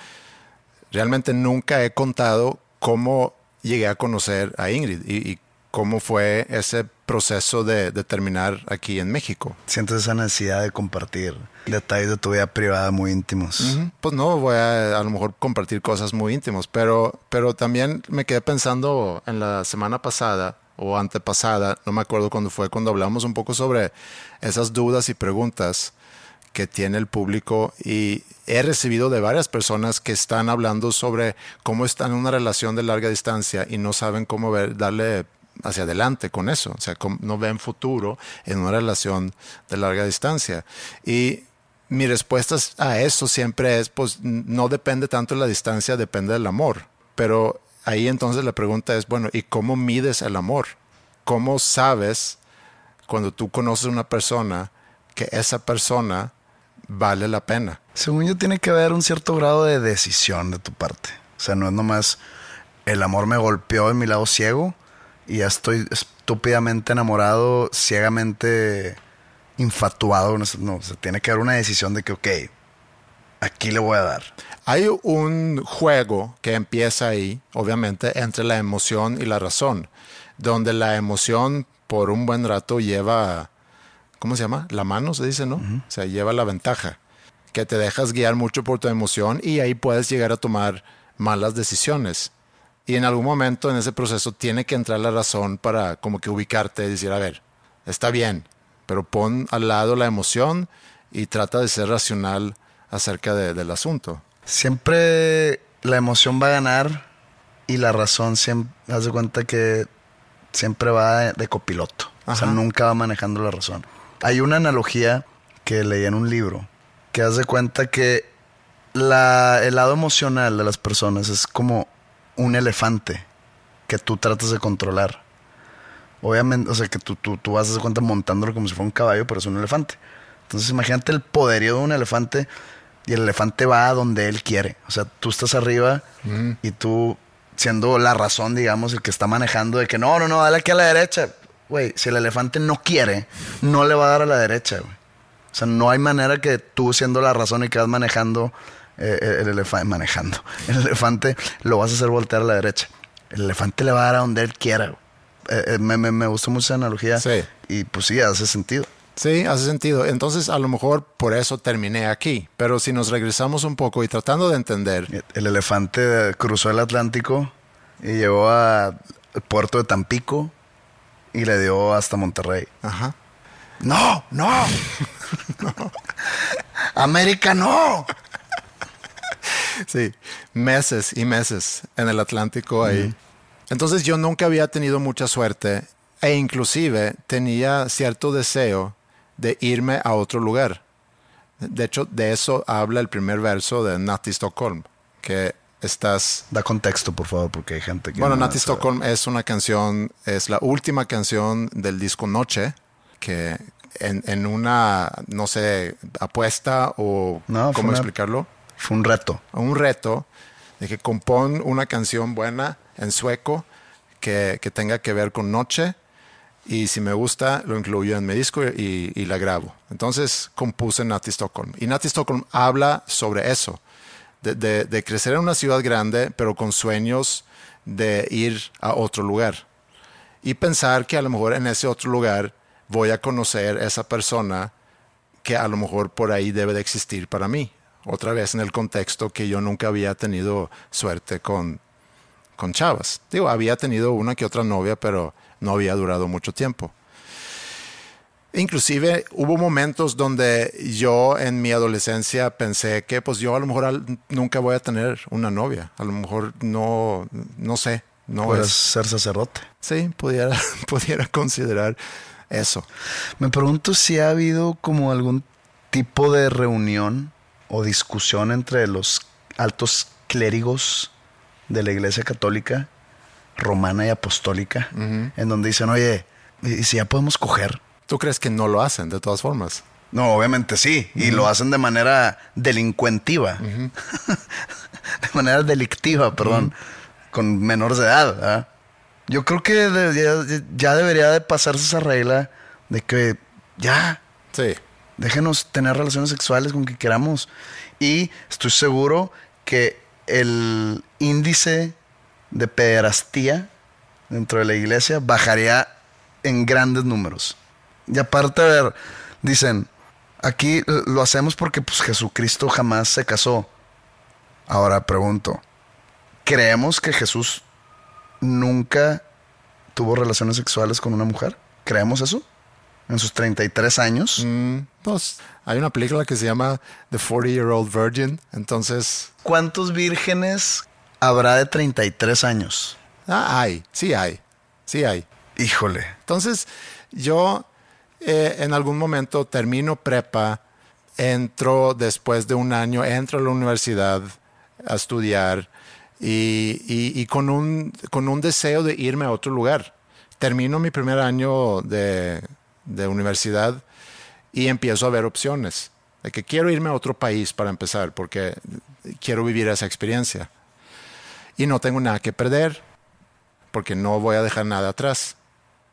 realmente nunca he contado cómo llegué a conocer a Ingrid cómo fue ese proceso de, de terminar aquí en México. Sientes esa necesidad de compartir detalles de tu vida privada muy íntimos. Ujú. Pues no voy a a lo mejor compartir cosas muy íntimas, pero, pero también me quedé pensando en la semana pasada o antepasada, no me acuerdo cuándo fue, cuando hablamos un poco sobre esas dudas y preguntas que tiene el público y he recibido de varias personas que están hablando sobre cómo están en una relación de larga distancia y no saben cómo ver, darle hacia adelante con eso, o sea, no ven futuro en una relación de larga distancia. Y mi respuesta a eso siempre es, pues no depende tanto de la distancia, depende del amor. Pero ahí entonces la pregunta es, bueno, ¿y cómo mides el amor? ¿Cómo sabes cuando tú conoces una persona que esa persona vale la pena? Según yo, tiene que haber un cierto grado de decisión de tu parte. O sea, no es nomás el amor me golpeó en mi lado ciego y ya estoy estúpidamente enamorado, ciegamente infatuado. No, sea, tiene que haber una decisión de que, ok, aquí le voy a dar. Hay un juego que empieza ahí, obviamente, entre la emoción y la razón, donde la emoción por un buen rato lleva, ¿cómo se llama? La mano, se dice, ¿no? O sea, lleva la ventaja, que te dejas guiar mucho por tu emoción y ahí puedes llegar a tomar malas decisiones. Y en algún momento en ese proceso tiene que entrar la razón para como que ubicarte y decir, a ver, está bien, pero pon al lado la emoción y trata de ser racional acerca de- del asunto. Siempre la emoción va a ganar y la razón siempre, haz de cuenta que siempre va de, de copiloto. O sea, Ajá. nunca va manejando la razón. Hay una analogía que leí en un libro que haz de cuenta que la, el lado emocional de las personas es como un elefante que tú tratas de controlar. Obviamente, o sea, que tú, tú, tú vas a dar cuenta montándolo como si fuera un caballo, pero es un elefante. Entonces, imagínate el poderío de un elefante y el elefante va a donde él quiere. O sea, tú estás arriba y tú, siendo la razón, digamos, el que está manejando de que no, no, no, dale aquí a la derecha. Güey, si el elefante no quiere, no le va a dar a la derecha, güey. O sea, no hay manera que tú, siendo la razón y que vas manejando eh, el elefante, manejando, el elefante lo vas a hacer voltear a la derecha. El elefante le va a dar a donde él quiera. Eh, eh, me, me, me gustó mucho esa analogía. Sí. Y pues sí, hace sentido. Sí, hace sentido. Entonces, a lo mejor por eso terminé aquí. Pero si nos regresamos un poco y tratando de entender, El elefante cruzó el Atlántico y llegó a- al puerto de Tampico y le dio hasta Monterrey. ajá, No, no. América no. Sí, meses y meses en el Atlántico ahí. Entonces, yo nunca había tenido mucha suerte e inclusive tenía cierto deseo de irme a otro lugar. De hecho, de eso habla el primer verso de Nati Stockholm, que estás Da contexto, por favor, porque hay gente que. Bueno, no Nati. Stockholm es una canción, es la última canción del disco Noche, que en, en una, no sé, apuesta o No, cómo explicarlo, Fue un reto. un reto de que compón una canción buena en sueco que, que tenga que ver con Noche y si me gusta lo incluyo en mi disco y, la grabo. Entonces compuse Nati Stockholm. Y Nati Stockholm habla sobre eso, de- de crecer en una ciudad grande, pero con sueños de ir a otro lugar. Y pensar que a lo mejor en ese otro lugar voy a conocer esa persona que a lo mejor por ahí debe de existir para mí. Otra vez en el contexto que yo nunca había tenido suerte con, con chavas. Digo, había tenido una que otra novia, pero no había durado mucho tiempo. Inclusive hubo momentos donde yo en mi adolescencia pensé que pues yo a lo mejor al- nunca voy a tener una novia. A lo mejor no, no sé. No Puedes es- ser sacerdote. Sí, pudiera, pudiera considerar eso. Me pregunto si ha habido como algún tipo de reunión o discusión entre los altos clérigos de la Iglesia Católica Romana y Apostólica, en donde dicen, oye, ¿y si ya podemos coger? ¿Tú crees que no lo hacen de todas formas? No, obviamente sí, y lo hacen de manera delincuentiva, de manera delictiva, perdón, con menores de edad. ¿verdad? Yo creo que ya debería de pasarse esa regla de que ya, Sí. Déjenos tener relaciones sexuales con quien queramos. Y estoy seguro que el índice de pederastía dentro de la iglesia bajaría en grandes números. Y aparte, a ver, dicen, aquí lo hacemos porque pues, Jesucristo jamás se casó. Ahora pregunto, ¿creemos que Jesús nunca tuvo relaciones sexuales con una mujer? ¿Creemos eso? En sus 33 años. Mm, pues hay una película que se llama The 40 Year Old Virgin. Entonces, ¿Cuántos vírgenes habrá de 33 años? ah, hay, sí hay, sí hay. Híjole. Entonces, yo eh, en algún momento termino prepa, entro después de un año, entro a la universidad a estudiar y, y- y con, un, con un deseo de irme a otro lugar. Termino mi primer año de, de universidad y empiezo a ver opciones. De que quiero irme a otro país para empezar, porque quiero vivir esa experiencia. Y no tengo nada que perder, porque no voy a dejar nada atrás.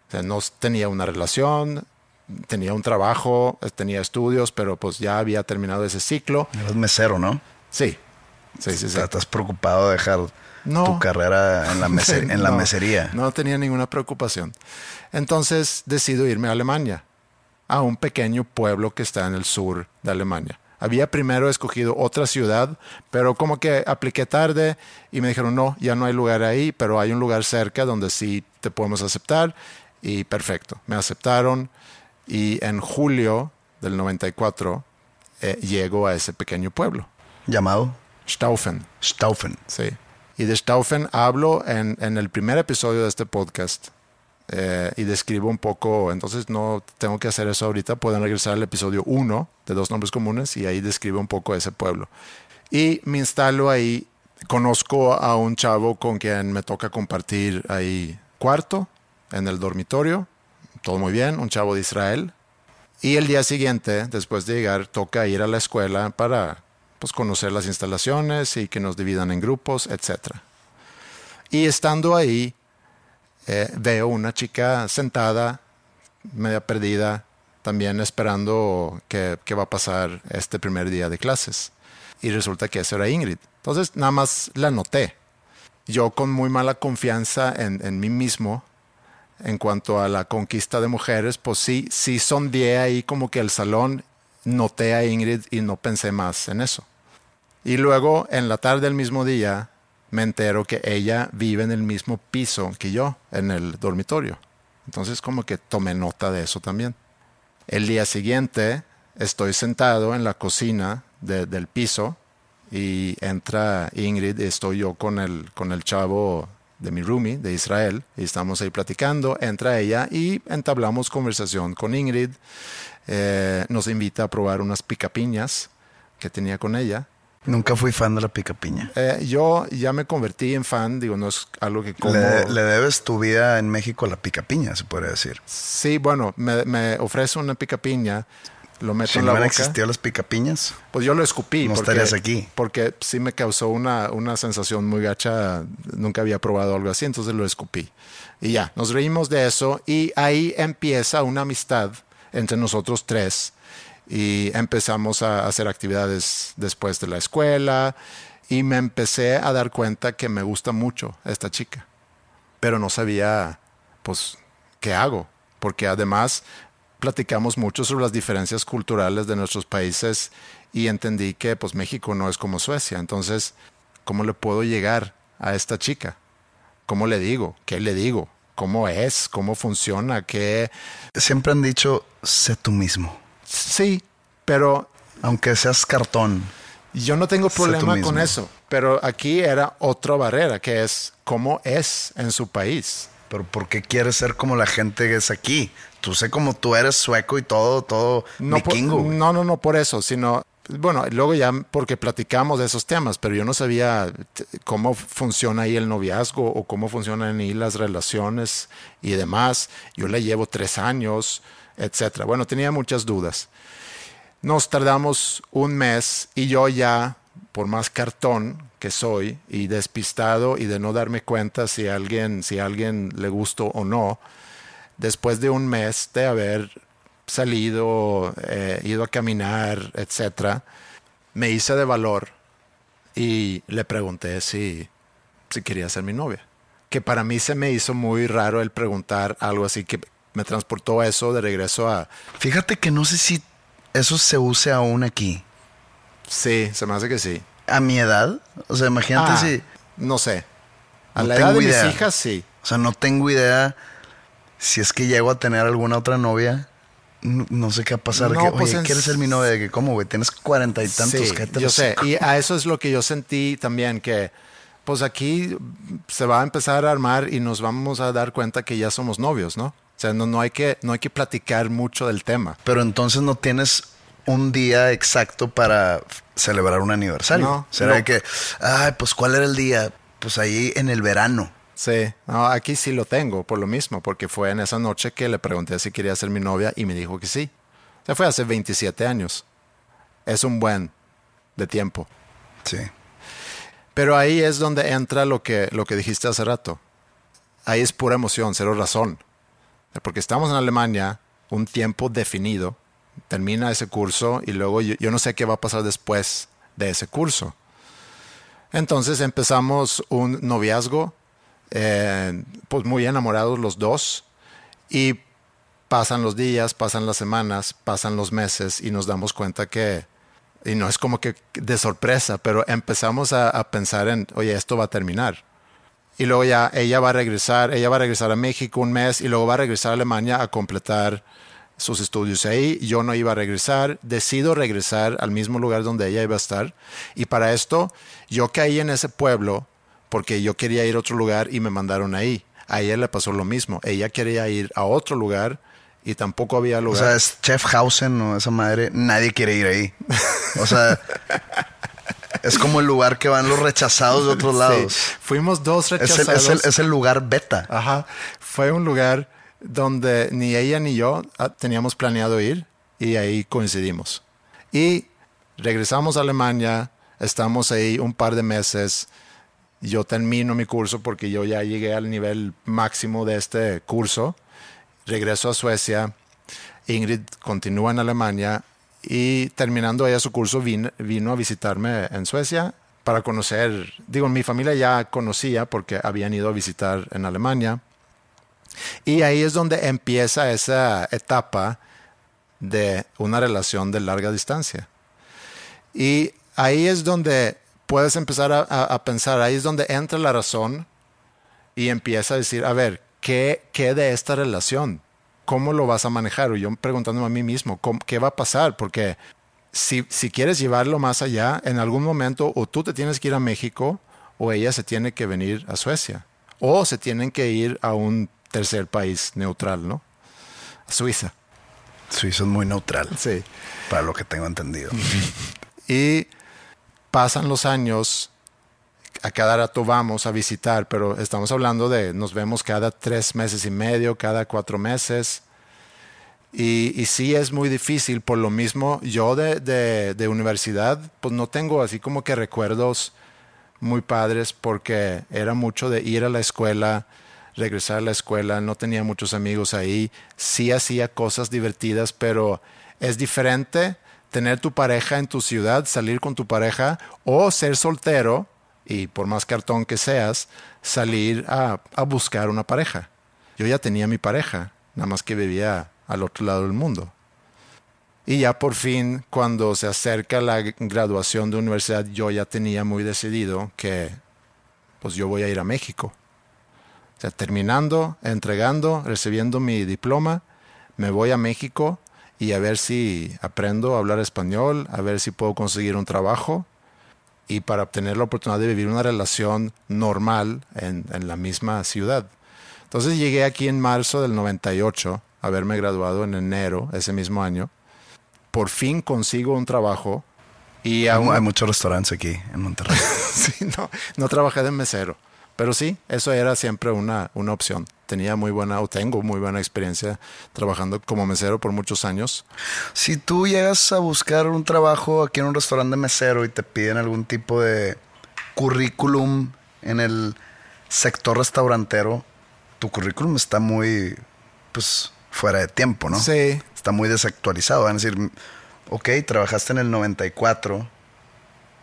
O sea, no tenía una relación, tenía un trabajo, tenía estudios, pero pues ya había terminado ese ciclo. Eres mesero, ¿no? Sí, sí, sí. sí. Estás preocupado de dejar No. tu carrera en la, mese- en la No, mesería. No tenía ninguna preocupación. Entonces decido irme a Alemania, a un pequeño pueblo que está en el sur de Alemania. Había primero escogido otra ciudad, pero como que apliqué tarde y me dijeron, no, ya no hay lugar ahí, pero hay un lugar cerca donde sí te podemos aceptar. Y perfecto, me aceptaron y en julio del 94 eh, llego a ese pequeño pueblo, Llamado Staufen. Staufen. Sí. Y de Staufen hablo en, en el primer episodio de este podcast eh, y describo un poco, entonces no tengo que hacer eso ahorita, pueden regresar al episodio 1 de Dos Nombres Comunes y ahí describo un poco ese pueblo. Y me instalo ahí, conozco a un chavo con quien me toca compartir ahí cuarto en el dormitorio, todo muy bien, un chavo de Israel. Y el día siguiente, después de llegar, toca ir a la escuela para pues, conocer las instalaciones y que nos dividan en grupos, etc. Y estando ahí, eh, veo una chica sentada, media perdida, también esperando que va a pasar este primer día de clases. Y resulta que esa era Ingrid. Entonces, nada más la noté. Yo con muy mala confianza en, en mí mismo, en cuanto a la conquista de mujeres, pues sí, sí sondeé ahí como que el salón, noté a Ingrid y no pensé más en eso. Y luego, en la tarde del mismo día, me entero que ella vive en el mismo piso que yo, en el dormitorio. Entonces, como que tomé nota de eso también. El día siguiente, estoy sentado en la cocina de- del piso y entra Ingrid estoy yo con el, con el chavo de mi roomie de Israel y estamos ahí platicando. Entra ella y entablamos conversación con Ingrid. Eh, nos invita a probar unas picapiñas que tenía con ella. Nunca fui fan de la pica piña. Eh, yo ya me convertí en fan, digo, no es algo que como... Le, le debes tu vida en México a la pica piña, se podría decir. Sí, bueno, me, me ofrece una picapiña, lo meto Si en no la hubieran boca. existido las pica piñas, Pues yo lo escupí. No porque, estarías aquí. Porque sí me causó una, una sensación muy gacha. Nunca había probado algo así, entonces lo escupí. Y ya, nos reímos de eso y ahí empieza una amistad entre nosotros tres. Y empezamos a hacer actividades después de la escuela y me empecé a dar cuenta que me gusta mucho esta chica. Pero no sabía, pues, qué hago. Porque además platicamos mucho sobre las diferencias culturales de nuestros países y entendí que pues México no es como Suecia. Entonces, ¿cómo le puedo llegar a esta chica? ¿Cómo le digo? ¿Qué le digo? ¿Cómo es? ¿Cómo funciona? ¿Qué? siempre han dicho, sé tú mismo. Sí, pero Aunque seas cartón. yo no tengo problema con eso. Pero aquí era otra barrera, que es cómo es en su país. Pero ¿por qué quieres ser como la gente que es aquí? Tú sé como tú eres sueco y todo, todo No, por- vikingo. güey. no, no, no por eso, sino, bueno, luego ya porque platicamos de esos temas, pero yo no sabía cómo funciona ahí el noviazgo o cómo funcionan ahí las relaciones y demás. Yo le llevo tres años, etcétera. Bueno, tenía muchas dudas. Nos tardamos un mes y yo ya, por más cartón que soy y despistado y de no darme cuenta si a alguien, si alguien le gustó o no, después de un mes de haber salido, eh, ido a caminar, etcétera, me hice de valor y le pregunté si, si quería ser mi novia. Que para mí se me hizo muy raro el preguntar algo así que me transportó a eso de regreso a... Fíjate que no sé si eso se use aún aquí. Sí, se me hace que sí. A mi edad, o sea, imagínate Ah, si... No sé. A No la edad de idea. mis hijas, sí. O sea, no tengo idea si es que llego a tener alguna otra novia. No, no sé qué va a pasar. No, que, pues Oye, en- ¿quieres ser mi novia? De que, ¿cómo, güey? Tienes cuarenta y tantos. Sí, yo sé. Y a eso es lo que yo sentí también, que pues aquí se va a empezar a armar y nos vamos a dar cuenta que ya somos novios, ¿no? O sea, no, no, hay, que, no hay que platicar mucho del tema. Pero entonces no tienes un día exacto para celebrar un aniversario. No, Será no. que, ay, pues ¿cuál era el día? Pues ahí en el verano. Sí, no, aquí sí lo tengo por lo mismo, porque fue en esa noche que le pregunté si quería ser mi novia y me dijo que sí. O sea, fue hace 27 años. Es un buen de tiempo. Sí. Pero ahí es donde entra lo que, lo que dijiste hace rato. Ahí es pura emoción, cero razón. Porque estamos en Alemania un tiempo definido, termina ese curso y luego yo, no sé qué va a pasar después de ese curso. Entonces empezamos un noviazgo, eh, pues muy enamorados los dos y pasan los días, pasan las semanas, pasan los meses y nos damos cuenta que, y no es como que de sorpresa, pero empezamos a, a pensar en, oye, esto va a terminar. Y luego ya ella va a regresar, ella va a regresar a México un mes y luego va a regresar a Alemania a completar sus estudios ahí. Yo no iba a regresar, decido regresar al mismo lugar donde ella iba a estar. Y para esto yo caí en ese pueblo porque yo quería ir a otro lugar y me mandaron ahí. A ella le pasó lo mismo. Ella quería ir a otro lugar y tampoco había O lugar. sea, es Chefhausen o esa madre. Nadie quiere ir ahí. O sea, es como el lugar que van los rechazados de otros Sí. lados. Fuimos dos Es el, rechazados. es, el, es el lugar beta. Ajá. Fue un lugar donde ni ella ni yo ah, teníamos planeado ir y ahí coincidimos. Y regresamos a Alemania, estamos ahí un par de meses. Yo termino mi curso porque yo ya llegué al nivel máximo de este curso. Regreso a Suecia. Ingrid continúa en Alemania y terminando ella su curso vin- vino a visitarme en Suecia para conocer, digo, mi familia ya conocía porque habían ido a visitar en Alemania. Y ahí es donde empieza esa etapa de una relación de larga distancia. Y ahí es donde puedes empezar a pensar, ahí es donde entra la razón y empieza a decir, a ver, ¿qué, qué de esta relación? ¿Cómo lo vas a manejar? O yo preguntándome a mí mismo, ¿cómo- ¿qué va a pasar? Porque si, si quieres llevarlo más allá, en algún momento o tú te tienes que ir a México o ella se tiene que venir a Suecia. O se tienen que ir a un tercer país neutral, ¿no? A Suiza. Suiza es muy neutral, Sí. para lo que tengo entendido. Y pasan los años, a cada rato vamos a visitar, pero estamos hablando de, nos vemos cada tres meses y medio, cada cuatro meses. Y, sí es muy difícil, por lo mismo, yo de, de, de universidad, pues no tengo así como que recuerdos muy padres porque era mucho de ir a la escuela, regresar a la escuela, no tenía muchos amigos ahí, sí hacía cosas divertidas, pero es diferente tener tu pareja en tu ciudad, salir con tu pareja o ser soltero y por más cartón que seas, salir a, a buscar una pareja. Yo ya tenía mi pareja, nada más que vivía al otro lado del mundo. Y ya por fin, cuando se acerca la graduación de universidad, yo ya tenía muy decidido que pues yo voy a ir a México. O terminando, entregando, recibiendo mi diploma, me voy a México y a ver si aprendo a hablar español, a ver si puedo conseguir un trabajo. Y para obtener la oportunidad de vivir una relación normal en, en la misma ciudad. Entonces llegué aquí en marzo del 98, haberme graduado en enero ese mismo año. Por fin consigo un trabajo y aún, hay muchos restaurantes aquí en Monterrey. Sí, no, no trabajé de mesero. Pero sí, eso era siempre una, una opción. Tenía muy buena, o tengo muy buena experiencia trabajando como mesero por muchos años. si tú llegas a buscar un trabajo aquí en un restaurante de mesero y te piden algún tipo de currículum en el sector restaurantero, tu currículum está muy, pues, fuera de tiempo, ¿no? Sí, Está muy desactualizado. Van a decir, ok, trabajaste en el 94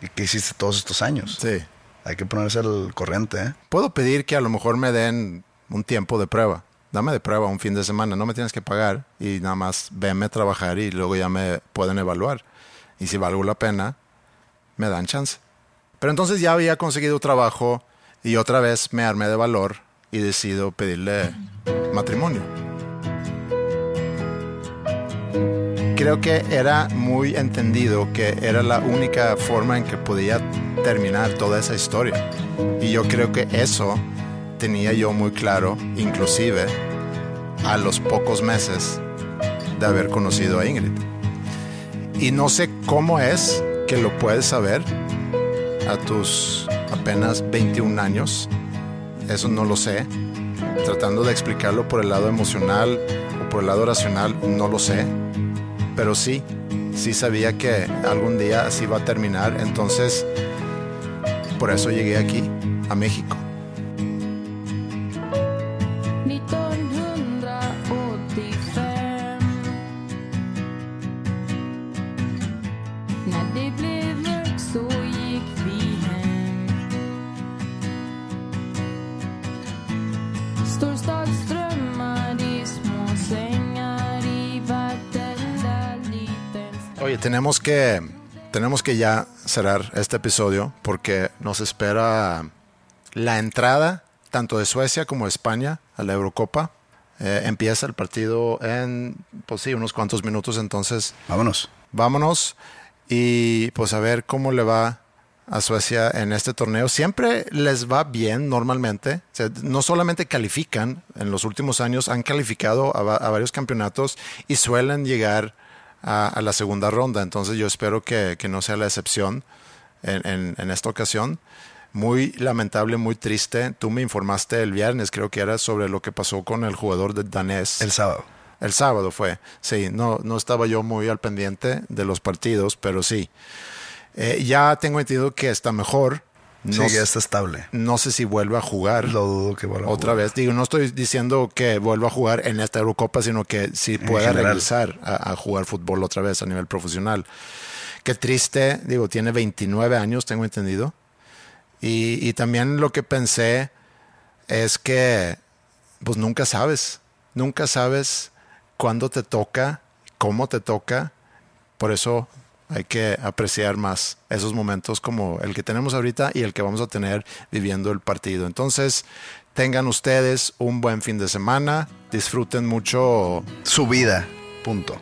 y ¿qué hiciste todos estos años? sí. Hay que ponerse al corriente, ¿eh? Puedo pedir que a lo mejor me den un tiempo de prueba. Dame de prueba un fin de semana, no me tienes que pagar y nada más venme a trabajar y luego ya me pueden evaluar. Y si valgo la pena, me dan chance. Pero entonces ya había conseguido trabajo y otra vez me armé de valor y decido pedirle matrimonio. Creo que era muy entendido que era la única forma en que podía terminar toda esa historia. Y yo creo que eso tenía yo muy claro, inclusive a los pocos meses de haber conocido a Ingrid. Y no sé cómo es que lo puedes saber a tus apenas 21 años. Eso no lo sé. Tratando de explicarlo por el lado emocional o por el lado racional, no lo sé. Pero sí, sí sabía que algún día así va a terminar. Entonces, por eso llegué aquí, a México. 1985 Oye, tenemos que, tenemos que ya cerrar este episodio porque nos espera la entrada tanto de Suecia como de España a la Eurocopa. Eh, empieza el partido en, pues sí, unos cuantos minutos, entonces Vámonos. vámonos y pues a ver cómo le va a Suecia en este torneo. Siempre les va bien normalmente. O sea, no solamente califican, en los últimos años han calificado a varios campeonatos y suelen llegar a, a la segunda ronda. Entonces yo espero que, que no sea la excepción en, en- en esta ocasión. Muy lamentable, muy triste. Tú me informaste el viernes, creo que era sobre lo que pasó con el jugador de danés. El sábado. El sábado fue, sí, no, no estaba yo muy al pendiente de los partidos, pero sí. Eh, ya tengo entendido que está mejor. No, sí, ya está estable. no sé si vuelve a jugar Lo dudo que vuelva a otra jugar. vez. Digo, no estoy diciendo que vuelva a jugar en esta Eurocopa, sino que si pueda general. regresar a, a jugar fútbol otra vez a nivel profesional. Qué triste, digo, tiene 29 años, tengo entendido. Y, y también lo que pensé es que, pues nunca sabes, nunca sabes cuándo te toca, cómo te toca. Por eso hay que apreciar más esos momentos como el que tenemos ahorita y el que vamos a tener viviendo el partido. Entonces, tengan ustedes un buen fin de semana, disfruten mucho. Su vida. Punto.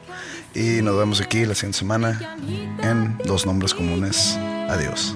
Y nos vemos aquí la siguiente semana en Dos Nombres Comunes. Adiós.